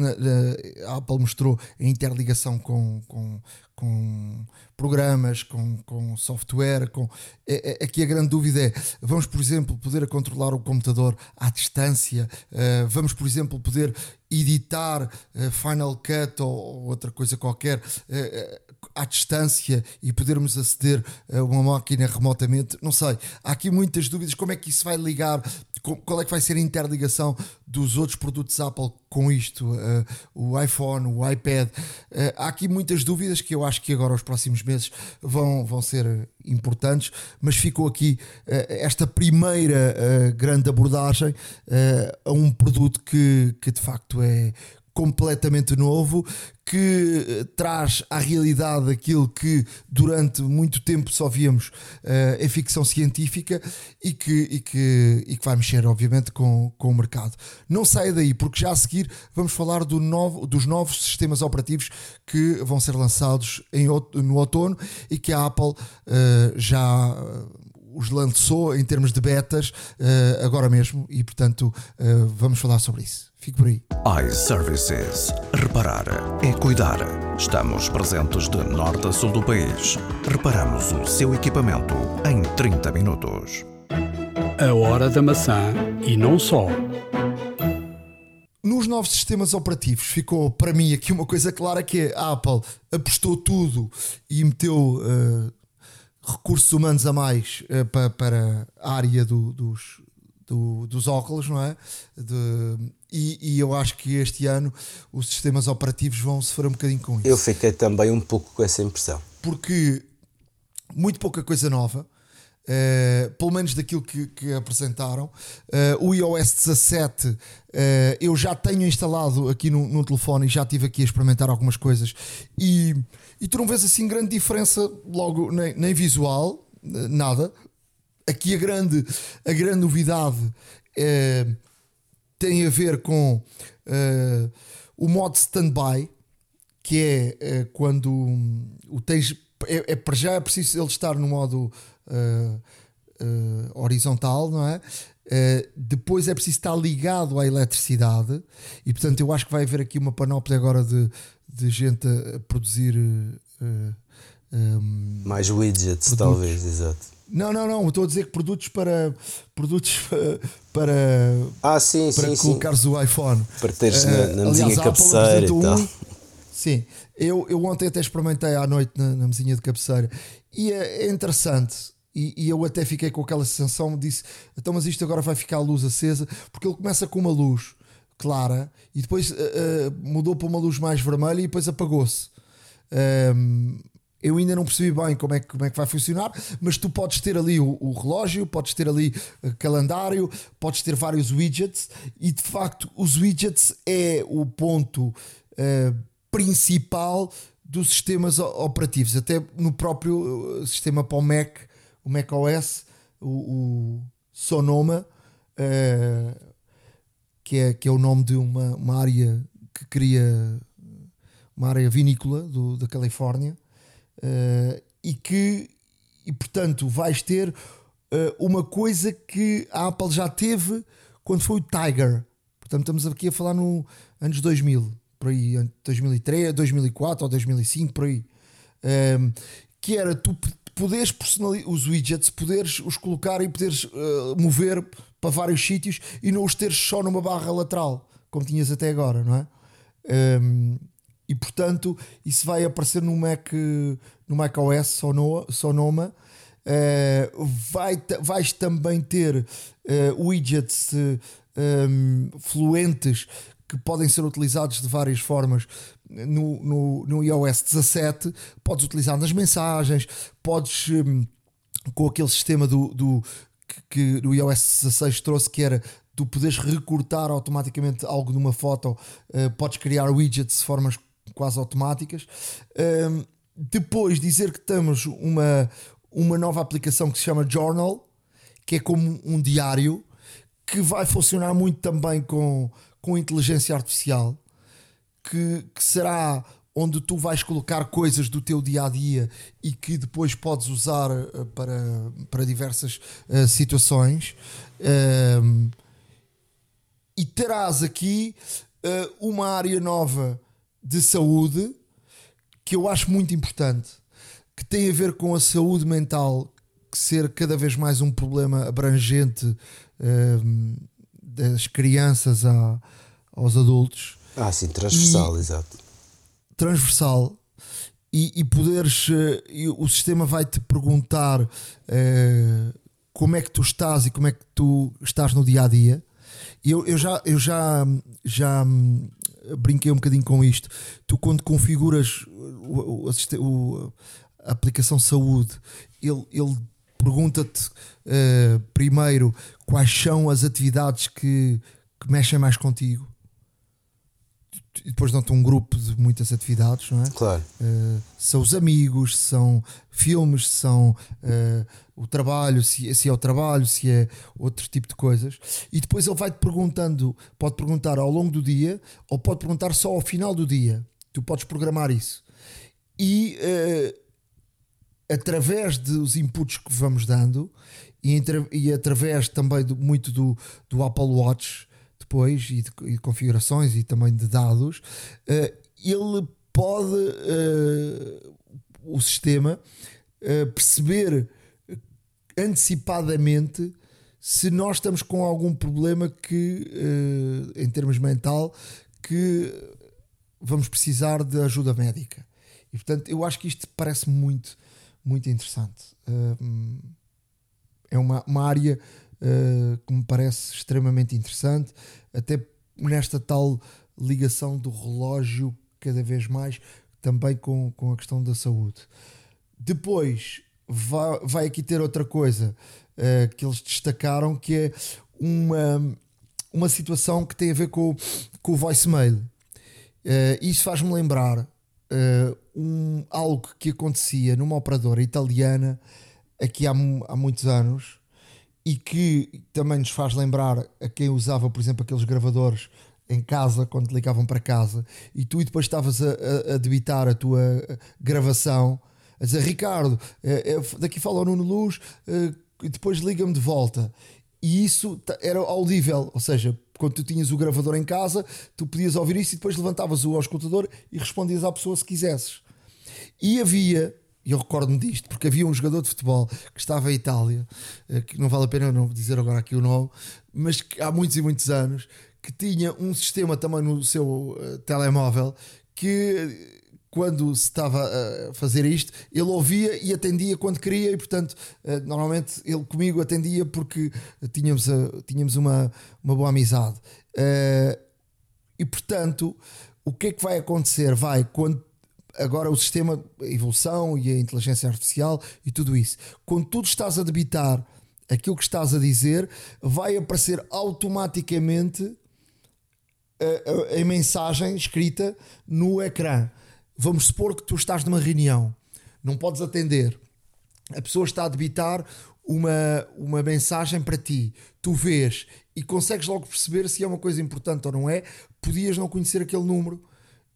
Speaker 2: a Apple mostrou a interligação com, com, com programas, com, com software. Com, é, é, aqui a grande dúvida é: vamos, por exemplo, poder controlar o computador à distância, uh, vamos, por exemplo, poder editar uh, Final Cut ou, ou, outra coisa qualquer. Uh, à distância e podermos aceder a uma máquina remotamente. Não sei, há aqui muitas dúvidas. Como é que isso vai ligar? Qual é que vai ser a interligação dos outros produtos Apple com isto? Uh, o iPhone, o iPad. Uh, há aqui muitas dúvidas que eu acho que agora, os próximos meses, vão, vão ser importantes. Mas ficou aqui uh, esta primeira grande abordagem a um produto que, que de facto é completamente novo que eh, traz à realidade aquilo que durante muito tempo só víamos uh, em ficção científica e que, e, que, e que vai mexer, obviamente, com, com o mercado. Não saia daí, porque já a seguir vamos falar do novo, dos novos sistemas operativos que vão ser lançados em, no outono e que a Apple uh, já os lançou em termos de betas agora mesmo e, portanto, vamos falar sobre isso. Fique por aí.
Speaker 3: iServices. Reparar é cuidar. Estamos presentes de norte a sul do país. Reparamos o seu equipamento em 30 minutos.
Speaker 1: A hora da maçã e não só.
Speaker 2: Nos novos sistemas operativos ficou para mim aqui uma coisa clara que é a Apple apostou tudo e meteu uh, recursos humanos a mais uh, para, para a área do, dos, do, dos óculos, não é? De, e, e, eu acho que este ano os sistemas operativos vão sofrer um bocadinho com isso.
Speaker 4: Eu fiquei também um pouco com essa impressão.
Speaker 2: Porque muito pouca coisa nova, uh, pelo menos daquilo que, que apresentaram. Uh, o iOS 17 uh, eu já tenho instalado aqui no, no, telefone e já estive aqui a experimentar algumas coisas. E, e tu não vês assim grande diferença logo, nem, nem visual, nada. Aqui a grande, a grande novidade é tem a ver com uh, o modo standby, que é uh, quando o tens. É, é, para já é preciso ele estar no modo uh, horizontal, não é? depois é preciso estar ligado à eletricidade e portanto eu acho que vai haver aqui uma panóplia agora de, de gente a produzir
Speaker 4: um, mais widgets produtos. talvez, exato
Speaker 2: não, não, não. Estou a dizer que produtos para produtos para
Speaker 4: ah, sim,
Speaker 2: para
Speaker 4: sim,
Speaker 2: colocares
Speaker 4: sim.
Speaker 2: o iPhone.
Speaker 4: Para teres na, na aliás, mesinha cabeceira e tal. Um,
Speaker 2: sim, eu, eu ontem até experimentei à noite na, na mesinha de cabeceira e é, é interessante. E, e, eu até fiquei com aquela sensação, disse, então mas isto agora vai ficar a luz acesa, porque ele começa com uma luz clara e depois uh, uh, mudou para uma luz mais vermelha e depois apagou-se. Um, eu ainda não percebi bem como é que, como é que vai funcionar, mas tu podes ter ali o, o relógio, podes ter ali eh, calendário, podes ter vários widgets e de facto os widgets é o ponto uh, principal dos sistemas operativos, até no próprio eh, sistema para o Mac, o Mac OS, o, o Sonoma, uh, que, é, que é o nome de uma, uma área que cria uma área vinícola do, da Califórnia Uh, e que, e portanto, vais ter uh, uma coisa que a Apple já teve quando foi o Tiger. Portanto, estamos aqui a falar no anos 2000, por aí, 2003, 2004 ou 2005, por aí. Um, ehm, que era tu poderes personalizar os widgets, poderes os colocar e poderes uh, mover para vários sítios e não os teres só numa barra lateral, como tinhas até agora, não é? Um, ehm, e portanto isso vai aparecer no Mac no Mac OS Sonoma. Uh, vai, vais também ter uh, widgets uh, um, fluentes que podem ser utilizados de várias formas no, no, no iOS 17. Podes utilizar nas mensagens, podes um, com aquele sistema do, do que, que o iOS 16 trouxe que era tu poderes recortar automaticamente algo numa foto, uh, podes criar widgets de formas quase automáticas. Um, depois dizer que temos uma, uma nova aplicação que se chama Journal, que é como um diário, que vai funcionar muito também com, com inteligência artificial, que, que será onde tu vais colocar coisas do teu dia a dia e que depois podes usar uh, para, para diversas uh, situações. Um, e terás aqui uh, uma área nova de saúde que eu acho muito importante, que tem a ver com a saúde mental ser cada vez mais um problema abrangente um, ehm, das crianças a, aos adultos.
Speaker 4: Ah, sim, transversal, e, exato.
Speaker 2: Transversal. e, e poderes. eh, e o sistema vai-te perguntar eh, como é que tu estás e como é que tu estás no dia a dia. Eu, eu já, eu já, já hum, brinquei um bocadinho com isto. Tu, quando configuras o, o, o- a aplicação saúde, ele, ele pergunta-te eh, primeiro quais são as atividades que, que mexem mais contigo. E depois dão-te um grupo de muitas atividades, não é?
Speaker 4: Claro.
Speaker 2: Uh, são os amigos, são filmes, são uh, o trabalho, se, se é o trabalho, se é outro tipo de coisas. E depois ele vai-te perguntando, pode perguntar ao longo do dia ou pode perguntar só ao final do dia. Tu podes programar isso. E uh, através dos inputs que vamos dando e, e através também do- muito do, do Apple Watch depois e de, e de configurações e também de dados, eh, ele pode eh, o sistema eh, perceber antecipadamente se nós estamos com algum problema que em termos mental que vamos precisar de ajuda médica. E portanto, eu acho que isto parece muito, muito interessante. É uma, uma área uh, que me parece extremamente interessante, até nesta tal ligação do relógio, cada vez mais, também com, com a questão da saúde. Depois vai, vai aqui ter outra coisa uh, que eles destacaram que é uma, uma situação que tem a ver com, com o voicemail. Uh, isso faz-me lembrar uh, um, algo que acontecia numa operadora italiana aqui há, há muitos anos e que também nos faz lembrar a quem usava, por exemplo, aqueles gravadores em casa, quando te ligavam para casa, e tu depois estavas a, a, a debitar a tua eh, gravação, a dizer Ricardo, eh, eh, daqui fala o Nuno Luz, e depois liga-me de volta. E isso era audível, ou seja, quando tu tinhas o gravador em casa, tu podias ouvir isso e depois levantavas o auscultador e respondias à pessoa se quisesses. E havia, e eu recordo-me disto, porque havia um jogador de futebol que estava em Itália, eh, que não vale a pena eu não dizer agora aqui o nome, mas que há muitos e muitos anos, que tinha um sistema também no seu eh, telemóvel que quando se estava a fazer isto, ele ouvia e atendia quando queria, e portanto, eh, normalmente ele comigo atendia porque tínhamos, tínhamos uma, uma boa amizade. E portanto, o que é que vai acontecer? Vai quando agora o sistema, a evolução e a inteligência artificial e tudo isso, quando tu estás a debitar aquilo que estás a dizer, vai aparecer automaticamente a, a- a mensagem escrita no ecrã. Vamos supor que tu estás numa reunião, não podes atender, a pessoa está a debitar uma, uma mensagem para ti, tu vês e consegues logo perceber se é uma coisa importante ou não é. Podias não conhecer aquele número.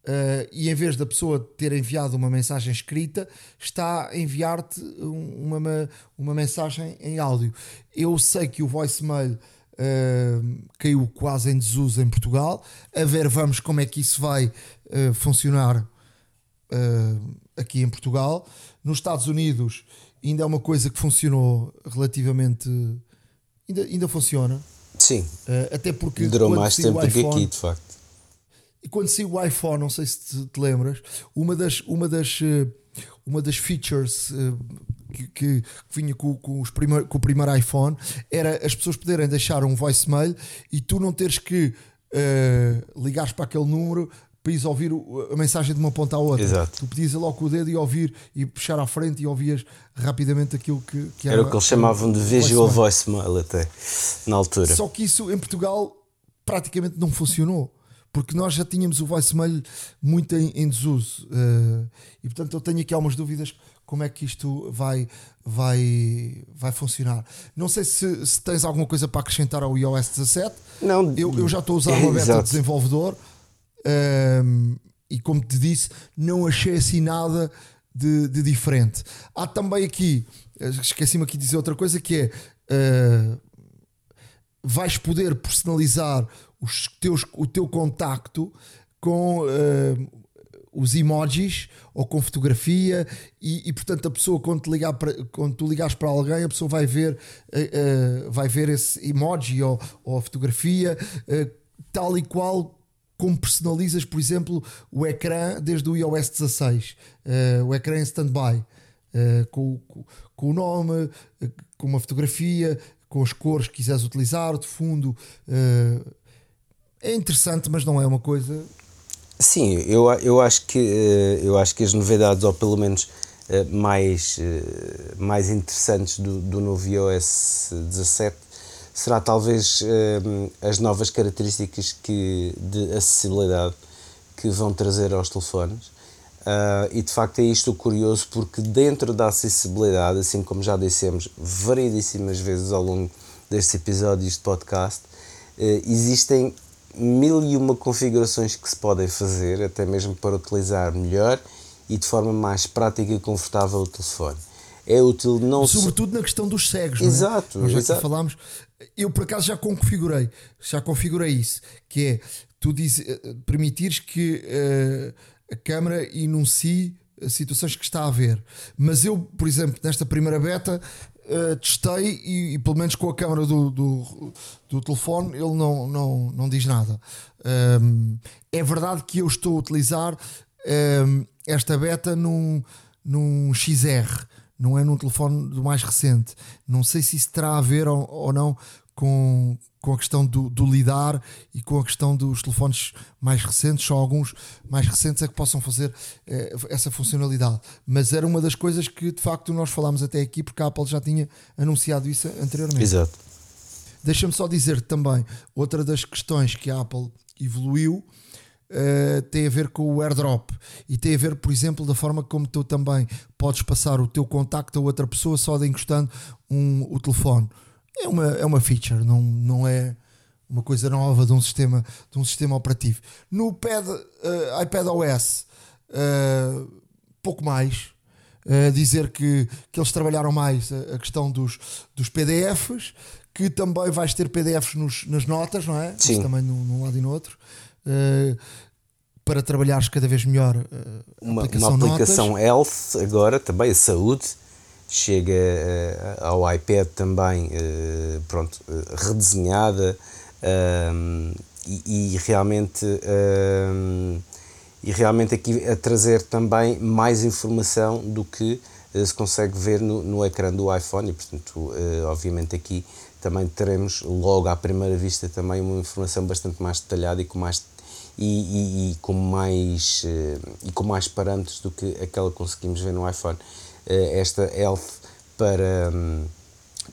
Speaker 2: Eh, e em vez da pessoa ter enviado uma mensagem escrita, está a enviar-te um- uma, uma, uma mensagem em áudio. Eu sei que o voicemail eh, caiu quase em desuso em Portugal. A ver, vamos como é que isso vai eh, funcionar uh, aqui em Portugal. Nos Estados Unidos ainda é uma coisa que funcionou relativamente. Ainda, ainda funciona.
Speaker 4: Sim,
Speaker 2: Uh, até porque.
Speaker 4: durou mais tempo do que aqui, de facto.
Speaker 2: E quando saiu o iPhone, não sei se te, te lembras, uma das, uma das, uh, uma das features uh, que, que vinha com, com, os primeir, com o primeiro iPhone era as pessoas poderem deixar um voicemail e tu não teres que uh, ligares para aquele número para ires ouvir a mensagem de uma ponta à outra.
Speaker 4: Exato.
Speaker 2: Tu podias ir logo com o dedo e ouvir e puxar à frente e ouvias rapidamente aquilo que, que
Speaker 4: Era o que eles chamavam de visual
Speaker 2: voicemail.
Speaker 4: voicemail até, na altura.
Speaker 2: Só que isso em Portugal praticamente não funcionou. Porque nós já tínhamos o voicemail muito em, em desuso. eh, e portanto eu tenho aqui algumas dúvidas como é que isto vai, vai, vai funcionar. Não sei se, se tens alguma coisa para acrescentar ao iOS 17.
Speaker 4: Não,
Speaker 2: Eu, eu já estou a usar uma beta de desenvolvedor ehm, e como te disse, não achei assim nada de, de diferente. Há também aqui, eh, esqueci-me aqui de dizer outra coisa que é eh, vais poder personalizar os teus, o teu contacto com eh, os emojis ou com fotografia e, e, portanto a pessoa quando, te ligar para, quando tu ligares para alguém a pessoa vai ver eh, eh, vai ver esse emoji ou, ou a fotografia tal e qual como personalizas, por exemplo, o ecrã desde o iOS 16, uh, o ecrã em standby, uh, com, com, com, o nome, uh, com uma fotografia, com as cores que quiseres utilizar, de fundo. É interessante, mas não é uma coisa.
Speaker 4: Sim, eu, eu, acho que, eu acho que as novidades, ou pelo menos mais, mais interessantes do, do novo iOS 17 será talvez as novas características que, de acessibilidade que vão trazer aos telefones. Uh, e de facto é isto curioso porque dentro da acessibilidade, assim como já dissemos variedíssimas vezes ao longo destes episódios de podcast, uh, existem mil e uma configurações que se podem fazer, até mesmo para utilizar melhor e de forma mais prática e confortável o telefone. É útil não
Speaker 2: Sobretudo so... na questão dos cegos.
Speaker 4: Exato.
Speaker 2: Não é? Nós já
Speaker 4: exato.
Speaker 2: falámos, eu por acaso já configurei, já configurei isso, que é tu diz, eh, permitires que uh, a câmera enuncie situações que está a ver. Mas eu, por exemplo, nesta primeira beta, uh, testei e, e, pelo menos com a câmera do, do, do, telefone ele não, não, não diz nada. Um, é verdade que eu estou a utilizar um, esta beta num, num XR não é num telefone do mais recente. Não sei se isso terá a ver ou, ou não com, com a questão do, do, lidar e com a questão dos telefones mais recentes, só alguns mais recentes é que possam fazer eh, essa funcionalidade. Mas era uma das coisas que de facto nós falámos até aqui, porque a Apple já tinha anunciado isso anteriormente.
Speaker 4: Exato.
Speaker 2: Deixa-me só dizer também, outra das questões que a Apple evoluiu Uh, tem a ver com o airdrop e tem a ver, por exemplo, da forma como tu também podes passar o teu contacto a outra pessoa só de encostando um, o telefone. É uma, é uma feature, não, não é uma coisa nova de um sistema, de um sistema operativo. No pad, uh, iPad OS, uh, pouco mais. dizer que, que eles trabalharam mais a, a, questão dos, dos PDFs, que também vais ter PDFs nos, nas notas, não é?
Speaker 4: Sim.
Speaker 2: Isso também num, num lado e no outro. Uh, para trabalhares cada vez melhor uh,
Speaker 4: uma,
Speaker 2: aplicação
Speaker 4: uma aplicação
Speaker 2: notas.
Speaker 4: Health agora também a saúde chega uh, ao iPad também pronto redesenhada e, e, realmente e realmente aqui a trazer também mais informação do que se consegue ver no, no ecrã do iPhone e portanto obviamente aqui também teremos logo à primeira vista também uma informação bastante mais detalhada e com mais e, e, e, com mais e com mais parâmetros do que aquela que conseguimos ver no iPhone. Eh, esta Health para,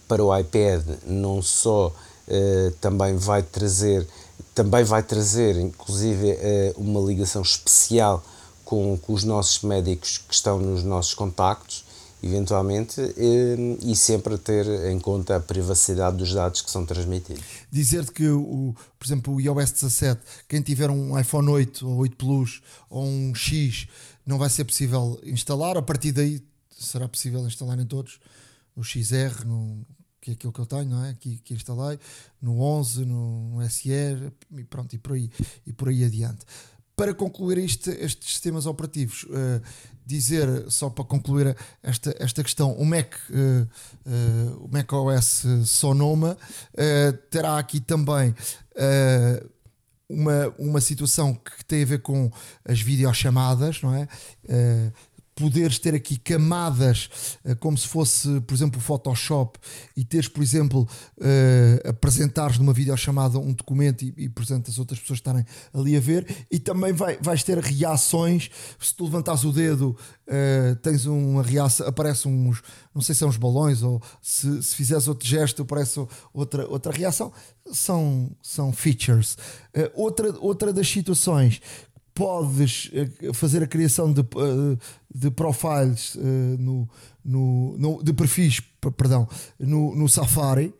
Speaker 4: para o iPad não só eh, também vai trazer também vai trazer inclusive eh, uma ligação especial com, com os nossos médicos que estão nos nossos contactos eventualmente, e sempre ter em conta a privacidade dos dados que são transmitidos.
Speaker 2: Dizer-te que, o, por exemplo, o iOS 17, quem tiver um iPhone 8 ou 8 Plus ou um X, não vai ser possível instalar. A partir daí será possível instalar em todos. O XR, no, que é aquilo que eu tenho, não é? Que, que instalei, no 11, no, no SE, e pronto, e por aí, e por aí adiante para concluir isto, estes sistemas operativos, uh, dizer, só para concluir esta, esta questão, o Mac, uh, uh, o Mac OS Sonoma terá aqui também uma, uma situação que tem a ver com as videochamadas, não é? Poderes ter aqui camadas uh, como se fosse, por exemplo, o Photoshop e teres, por exemplo, uh, apresentares numa videochamada um documento e, e portanto as outras pessoas estarem ali a ver. E também vai, vais ter reações. Se tu levantares o dedo uh, tens uma reação, aparece uns não sei se são uns balões ou se, se fizeres outro gesto aparece outra, outra reação. São, são features. Outra, outra das situações podes eh, fazer a criação de, eh, de profiles eh, no, no, no, de perfis perdão, no, no Safari.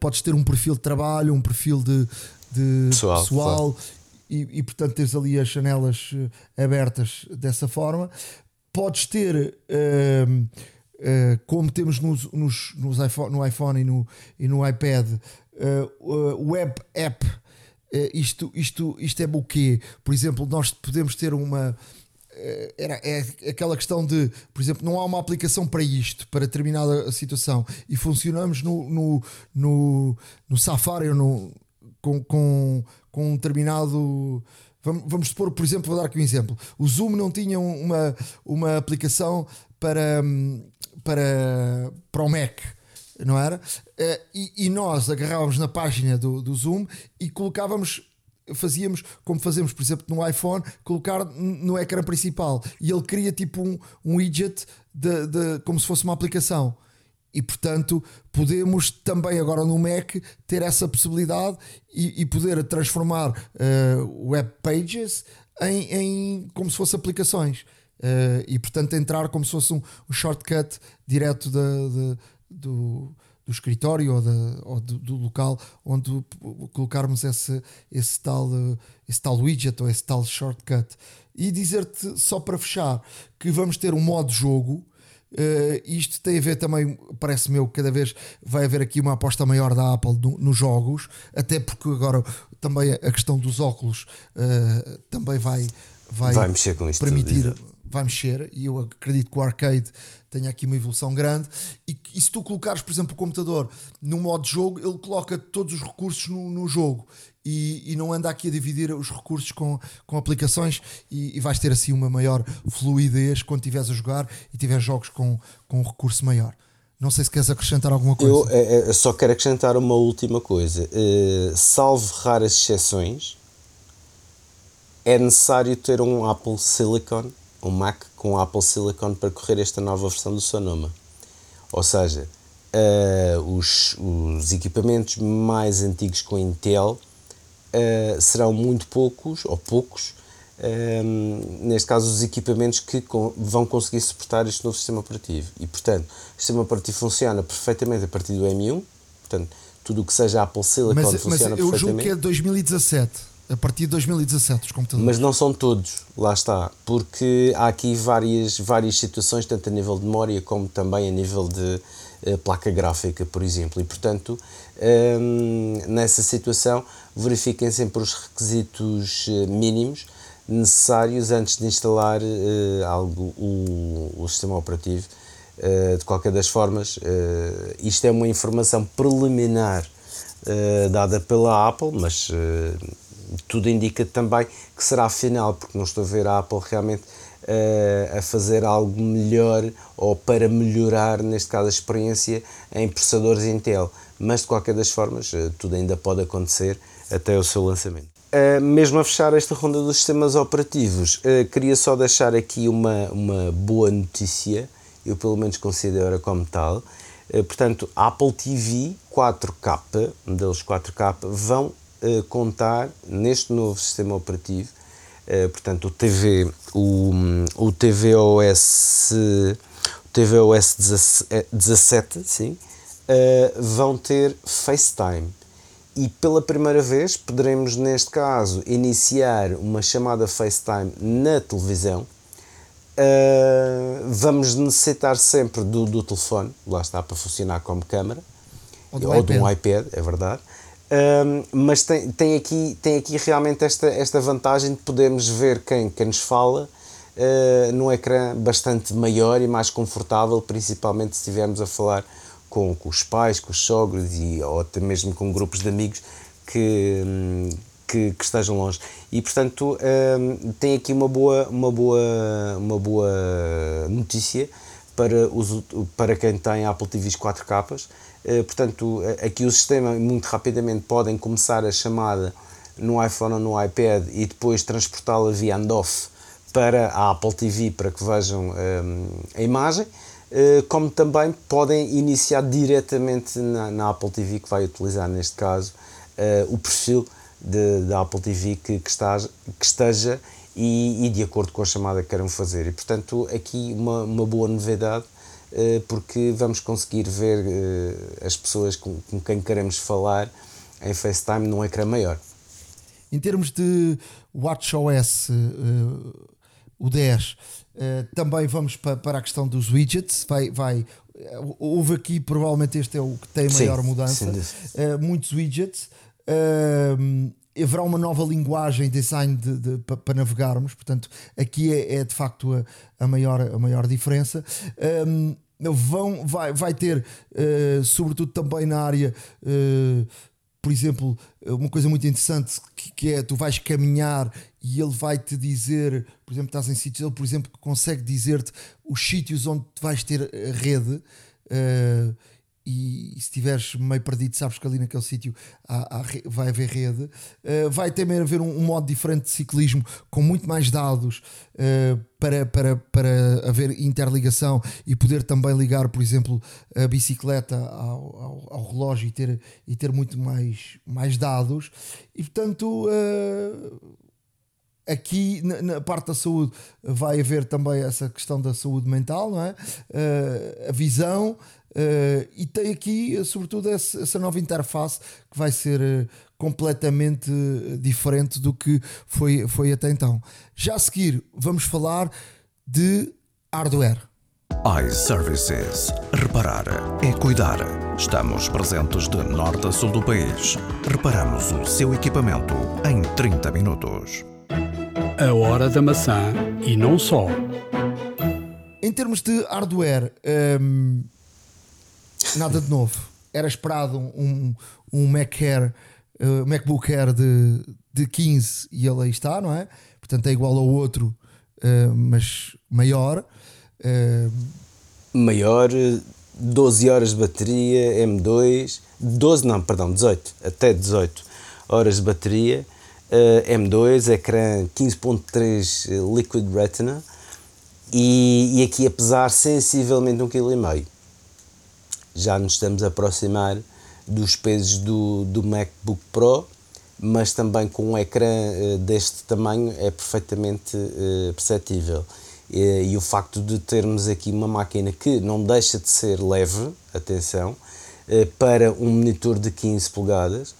Speaker 2: podes ter um perfil de trabalho, um perfil de, de pessoal, pessoal e, e, portanto tens ali as janelas abertas dessa forma. Podes ter, como temos nos, nos, nos iPhone, no iPhone e no, e no iPad, web app Uh, isto, isto, isto é o quê? Por exemplo, nós podemos ter uma. Uh, era, é aquela questão de, por exemplo, não há uma aplicação para isto, para determinada situação, e funcionamos no, no, no, no Safari ou no, com, com, com um determinado. Vamos, vamos supor, por exemplo, vou dar aqui um exemplo. O Zoom não tinha uma, uma aplicação para, para, para o Mac, não era? Eh, e nós agarrávamos na página do, do Zoom e colocávamos fazíamos como fazemos, por exemplo, no iPhone, colocar no ecrã principal e ele cria tipo um, um widget de, de, como se fosse uma aplicação. E portanto, podemos também agora no Mac ter essa possibilidade e, e poder transformar uh, web pages em, em, como se fossem aplicações. Uh, e portanto, entrar como se fosse um, um shortcut direto do, do escritório ou, de, ou do, do, local onde colocarmos esse, esse, tal, esse tal widget ou esse tal shortcut. E dizer-te, só para fechar, que vamos ter um modo jogo. Uh, isto tem a ver também, parece meu, cada vez vai haver aqui uma aposta maior da Apple no, nos jogos, até porque agora também a questão dos óculos uh, também vai, vai,
Speaker 4: vai mexer com isto
Speaker 2: permitir, vai mexer, e eu acredito que o arcade tenha aqui uma evolução grande. E, e, se tu colocares, por exemplo, o computador no modo jogo, ele coloca todos os recursos no, no jogo e, e, não anda aqui a dividir os recursos com, com aplicações e, e vais ter assim uma maior fluidez quando estiveres a jogar e tiveres jogos com, com um recurso maior. Não sei se queres acrescentar alguma coisa.
Speaker 4: Eu, eu é, é, só quero acrescentar uma última coisa. Uh, salvo raras exceções, é necessário ter um Apple Silicon um Mac com Apple Silicon para correr esta nova versão do Sonoma. Ou seja, uh, os, os equipamentos mais antigos com Intel uh, serão muito poucos, ou poucos, um, neste caso os equipamentos que com, vão conseguir suportar este novo sistema operativo. E, portanto, o sistema operativo funciona perfeitamente a partir do M1, portanto, tudo o que seja Apple Silicon
Speaker 2: mas,
Speaker 4: funciona
Speaker 2: mas eu
Speaker 4: perfeitamente. Eu
Speaker 2: julgo que é 2017 a partir de 2017 os computadores.
Speaker 4: Mas não são todos, lá está, porque há aqui várias, várias situações, tanto a nível de memória como também a nível de uh, placa gráfica, por exemplo, e portanto um, nessa situação verifiquem sempre os requisitos uh, mínimos necessários antes de instalar uh, algo, o, o sistema operativo. de qualquer das formas, isto é uma informação preliminar dada pela Apple, mas tudo indica também que será final, porque não estou a ver a Apple realmente uh, a fazer algo melhor ou para melhorar, neste caso, a experiência em processadores Intel. Mas de qualquer das formas, uh, tudo ainda pode acontecer até o seu lançamento. Uh, mesmo a fechar esta ronda dos sistemas operativos, queria só deixar aqui uma, uma boa notícia, eu pelo menos considero como tal. portanto, Apple TV 4K, modelos 4K, vão uh, contar neste novo sistema operativo, uh, portanto o TV, o, o tvOS, o tvOS 17, sim, uh, vão ter FaceTime. E pela primeira vez poderemos, neste caso, iniciar uma chamada FaceTime na televisão. Uh, vamos necessitar sempre do, do telefone, lá está para funcionar como câmera, ou, ou de um iPad, é verdade. Um, mas tem, tem, aqui, tem aqui realmente esta, esta vantagem de podermos ver quem, quem nos fala uh, num ecrã bastante maior e mais confortável, principalmente se estivermos a falar com, com os pais, com os sogros e, ou até mesmo com grupos de amigos que, que, que estejam longe. E portanto um, tem aqui uma boa, uma boa, uma boa notícia para, os, para quem tem Apple TVs 4K eh, portanto, aqui o sistema muito rapidamente podem começar a chamada no iPhone ou no iPad e depois transportá-la via handoff para a Apple TV para que vejam eh, a imagem, uh, como também podem iniciar diretamente na, na, Apple TV que vai utilizar neste caso o perfil da Apple TV que, que, está, que esteja e, e, de acordo com a chamada que queiram fazer. E portanto, aqui uma, uma boa novidade eh, porque vamos conseguir ver eh, as pessoas com, com quem queremos falar em FaceTime num ecrã maior.
Speaker 2: Em termos de WatchOS, uh, o 10, uh, também vamos para, para a questão dos widgets. Vai, vai, houve aqui, provavelmente, este é o que tem a maior sim, mudança. Uh, muitos widgets. Haverá uma nova linguagem design de, de, para, navegarmos, portanto, aqui é, é de facto a, a, maior, a maior diferença. Um, vão, vai, vai ter, uh, sobretudo também na área uh, por exemplo, uma coisa muito interessante que, que, é tu vais caminhar e ele vai te dizer, por exemplo, estás em sítios, ele, por exemplo, consegue dizer-te os sítios onde vais ter a rede. Uh, e, se estiveres meio perdido, sabes que ali naquele sítio vai haver rede. Uh, vai também haver um, um, modo diferente de ciclismo com muito mais dados uh, para, para, para haver interligação e poder também ligar, por exemplo, a bicicleta ao, ao, ao relógio e ter, e ter muito mais, mais dados. E portanto. Uh, aqui na, parte da saúde vai haver também essa questão da saúde mental, não é? Uh, a visão, Uh, e tem aqui, sobretudo, essa, nova interface que vai ser uh, completamente uh, diferente do que foi, foi até então. Já a seguir, vamos falar de hardware.
Speaker 3: iServices. Reparar é cuidar. Estamos presentes de norte a sul do país. Reparamos o seu equipamento em 30 minutos.
Speaker 1: A hora da maçã e não só.
Speaker 2: Em termos de hardware. Um, nada de novo. Era esperado um, um Mac Air, uh, MacBook Air de, de 15 e ele aí está, não é? Portanto é igual ao outro, uh, mas maior. Uh,
Speaker 4: maior, 12 horas de bateria, M2, 12 não, perdão, 18, até 18 horas de bateria, M2, ecrã 15.3 Liquid Retina e, e aqui a pesar sensivelmente 1,5 kg já nos estamos a aproximar dos pesos do, do MacBook Pro, mas também com um ecrã uh, deste tamanho é perfeitamente uh, perceptível. E, e, o facto de termos aqui uma máquina que não deixa de ser leve, atenção, uh, para um monitor de 15 polegadas.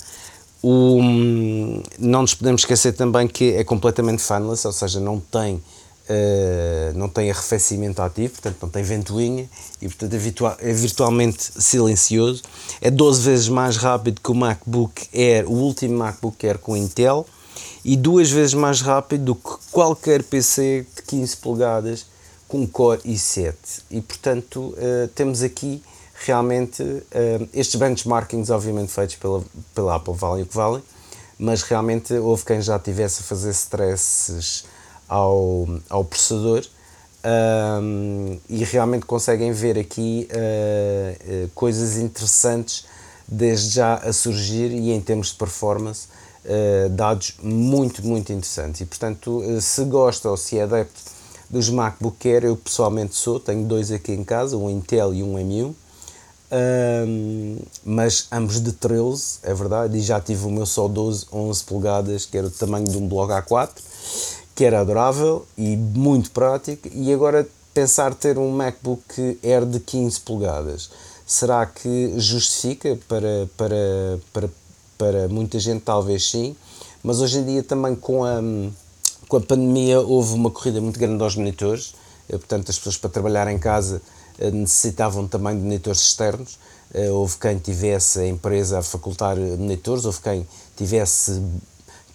Speaker 4: Um, não nos podemos esquecer também que é completamente fanless, ou seja, não tem Uh, não tem arrefecimento ativo, portanto não tem ventoinha e portanto é, é, virtualmente silencioso. É 12 vezes mais rápido que o MacBook Air, o último MacBook Air com Intel, e duas vezes mais rápido do que qualquer PC de 15 polegadas com Core i7. E portanto uh, temos aqui realmente uh, estes benchmarkings, obviamente feitos pela, pela Apple, valem o que valem, mas realmente houve quem já tivesse a fazer stresses ao, ao processador um, e realmente conseguem ver aqui uh, uh, coisas interessantes desde já a surgir e em termos de performance uh, dados muito muito interessantes. E portanto se gosta ou se é adepto dos MacBook Air eu pessoalmente sou, tenho dois aqui em casa, um Intel e um M1 um, mas ambos de 13, é verdade, e já tive o meu só 12, 11 polegadas, que era o tamanho de um blog A4 que era adorável e muito prático, e agora pensar ter um MacBook Air de 15 polegadas, será que justifica para, para, para, para muita gente? Talvez sim, mas hoje em dia também com a, com a pandemia houve uma corrida muito grande aos monitores, eh, portanto as pessoas para trabalhar em casa eh, necessitavam também de monitores externos, eh, houve quem tivesse a empresa a facultar monitores, houve quem tivesse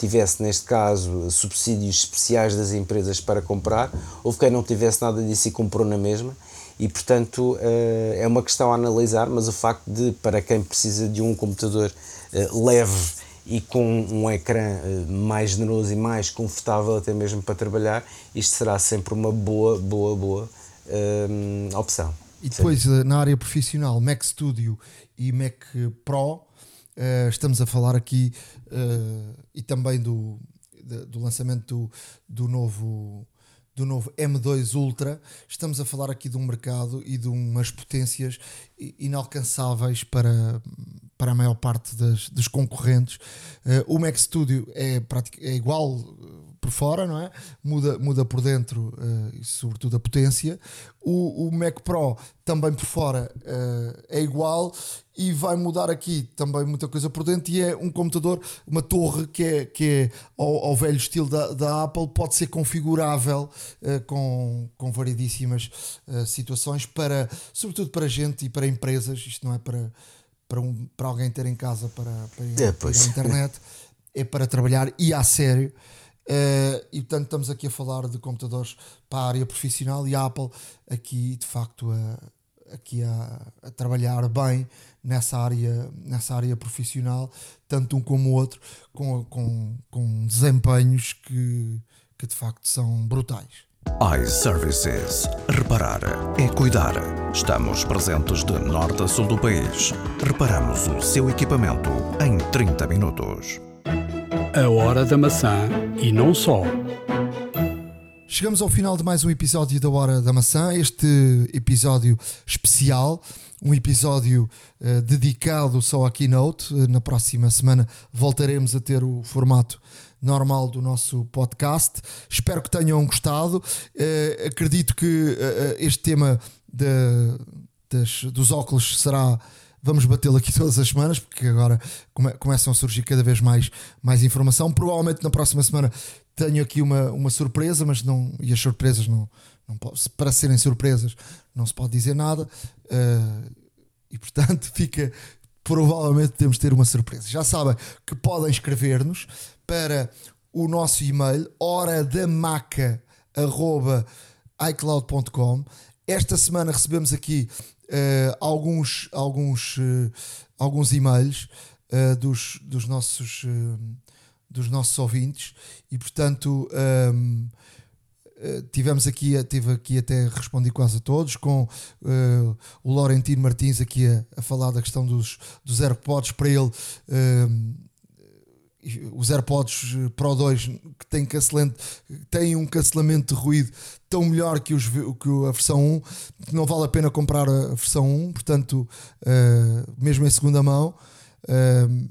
Speaker 4: tivesse, neste caso, subsídios especiais das empresas para comprar, houve quem não tivesse nada disso e comprou na mesma. E, portanto, eh, é uma questão a analisar, mas o facto de, para quem precisa de um computador eh, leve e com um ecrã eh, mais generoso e mais confortável, até mesmo para trabalhar, isto será sempre uma boa, boa, boa opção.
Speaker 2: E depois, Sim. na área profissional, Mac Studio e Mac Pro, Uh, estamos a falar aqui uh, e também do, do lançamento do, do, novo do novo M2 Ultra. Estamos a falar aqui de um mercado e de umas potências inalcançáveis para, para a maior parte das, dos concorrentes. Uh, o Mac Studio é, é igual por fora, não é? Muda, muda por dentro uh, e sobretudo a potência. O, o Mac Pro também por fora uh, é igual e vai mudar aqui também muita coisa por dentro e é um computador, uma torre que é, que é ao, ao velho estilo da, da Apple, pode ser configurável uh, com, com variedíssimas situações para, sobretudo para gente e para empresas, isto não é para, para, um, para alguém ter em casa para, para, é, para a internet, é para trabalhar e a sério. Uh, e portanto estamos aqui a falar de computadores para a área profissional e a Apple aqui de facto a, aqui a, a, trabalhar bem nessa área, nessa área profissional, tanto um como o outro, com, com, com desempenhos que, que de facto são brutais
Speaker 3: iServices. Reparar é cuidar. Estamos presentes de norte a sul do país. Reparamos o seu equipamento em 30 minutos.
Speaker 1: A hora da maçã e não só.
Speaker 2: Chegamos ao final de mais um episódio da Hora da Maçã, este episódio especial, um episódio uh, dedicado só à Keynote. Uh, na próxima semana voltaremos a ter o formato normal do nosso podcast. Espero que tenham gostado. Uh, acredito que este tema de, das, dos óculos será. Vamos batê-lo aqui todas as semanas, porque agora come, começam a surgir cada vez mais, mais informação. Provavelmente na próxima semana tenho aqui uma, uma surpresa, mas não. E as surpresas não, não para serem surpresas não se pode dizer nada. Uh, e portanto fica. Provavelmente temos de ter uma surpresa. Já sabem que podem escrever-nos para o nosso e-mail horadamaca.icloud.com. Esta semana recebemos aqui uh, alguns, alguns, uh, alguns e-mails uh, dos, dos, nossos, dos nossos ouvintes e, portanto, um, tivemos aqui, tive aqui até respondi quase a todos, com uh, o Laurentino Martins aqui a, a, falar da questão dos, dos AirPods para ele. Uh, os AirPods eh, Pro 2 que têm, cancelante, têm um cancelamento de ruído tão melhor que, os, que a versão 1 que não vale a pena comprar a, versão 1 portanto uh, mesmo em segunda mão uh,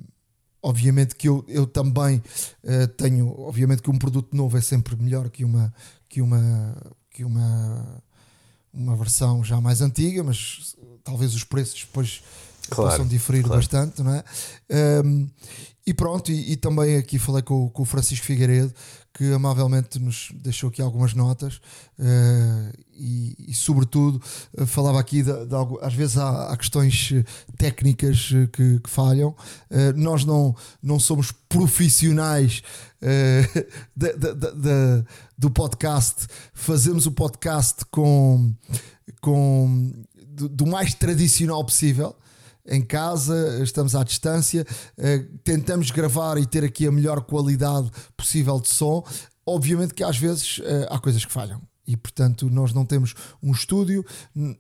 Speaker 2: obviamente que eu, eu também uh, tenho obviamente que um produto novo é sempre melhor que uma que uma que uma uma versão já mais antiga mas talvez os preços depois claro, possam diferir claro. bastante não é um, e pronto, e, e, também aqui falei com, com, o Francisco Figueiredo, que amavelmente nos deixou aqui algumas notas uh, e, e, sobretudo, uh, falava aqui de, de algo, às vezes há, há questões eh, técnicas que, que falham. Uh, nós não, não somos profissionais de, de, do podcast, fazemos o podcast com, com do, do mais tradicional possível em casa, estamos à distância, uh, tentamos gravar e ter aqui a melhor qualidade possível de som. Obviamente que às vezes uh, há coisas que falham. E portanto, nós não temos um estúdio,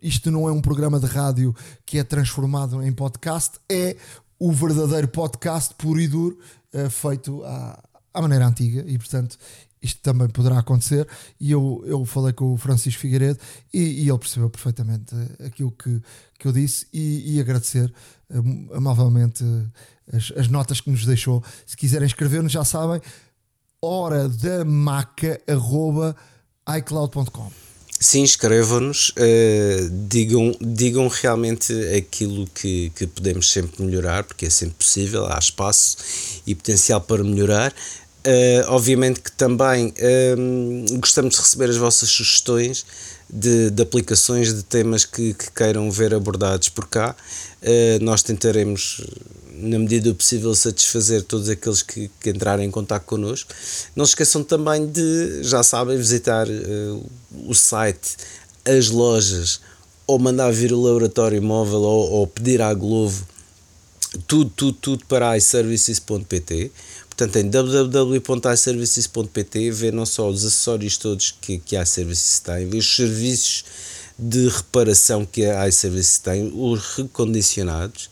Speaker 2: isto não é um programa de rádio que é transformado em podcast, é o verdadeiro podcast puro e duro, uh, feito à, à maneira antiga. E portanto, isto também poderá acontecer. E eu, eu falei com o Francisco Figueiredo e, e ele percebeu perfeitamente aquilo que, que eu disse e, e agradecer um, amavelmente as, as, notas que nos deixou. Se quiserem escrever-nos, já sabem, hora da maca icloud.com.
Speaker 4: Sim, escrevam-nos, uh, digam, digam realmente aquilo que, que podemos sempre melhorar, porque é sempre possível, há espaço e potencial para melhorar. Uh, obviamente que também uh, gostamos de receber as vossas sugestões de, de aplicações de temas que, que, queiram ver abordados por cá. Uh, nós tentaremos, na medida do possível, satisfazer todos aqueles que, que entrarem em contato connosco. Não se esqueçam também de, já sabem, visitar o site, as lojas, ou mandar vir o laboratório móvel, ou, ou pedir à Glovo tudo, tudo, tudo para iServices.pt Portanto, em www.iservices.pt vê não só os acessórios todos que, que a iServices tem, vê os serviços de reparação que a iServices tem, os recondicionados,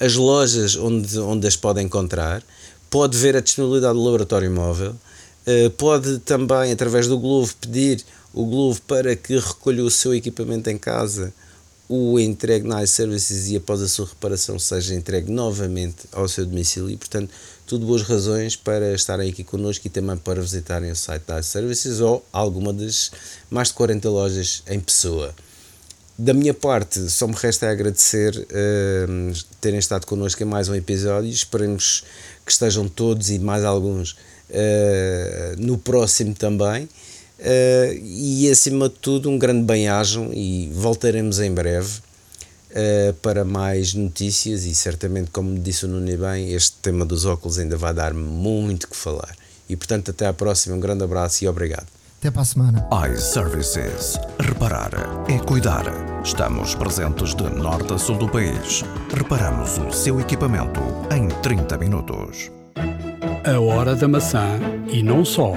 Speaker 4: as lojas onde, onde as pode encontrar, pode ver a disponibilidade do laboratório móvel, eh, pode também, através do Glovo, pedir o Glovo para que recolha o seu equipamento em casa, o entregue na iServices e após a sua reparação seja entregue novamente ao seu domicílio. E, portanto, tudo boas razões para estarem aqui connosco e também para visitarem o site da Services ou alguma das mais de 40 lojas em pessoa. Da minha parte, só me resta agradecer uh, terem estado connosco em mais um episódio. Esperemos que estejam todos e mais alguns uh, no próximo também. Uh, e acima de tudo, um grande bem-ajam e voltaremos em breve uh, para mais notícias e certamente, como disse o Nuno bem, este tema dos óculos ainda vai dar muito que falar. E portanto, até à próxima, um grande abraço e obrigado.
Speaker 2: Até para a semana.
Speaker 3: iServices. Reparar é cuidar. Estamos presentes de norte a sul do país. Reparamos o seu equipamento em 30 minutos.
Speaker 1: A hora da maçã e não só.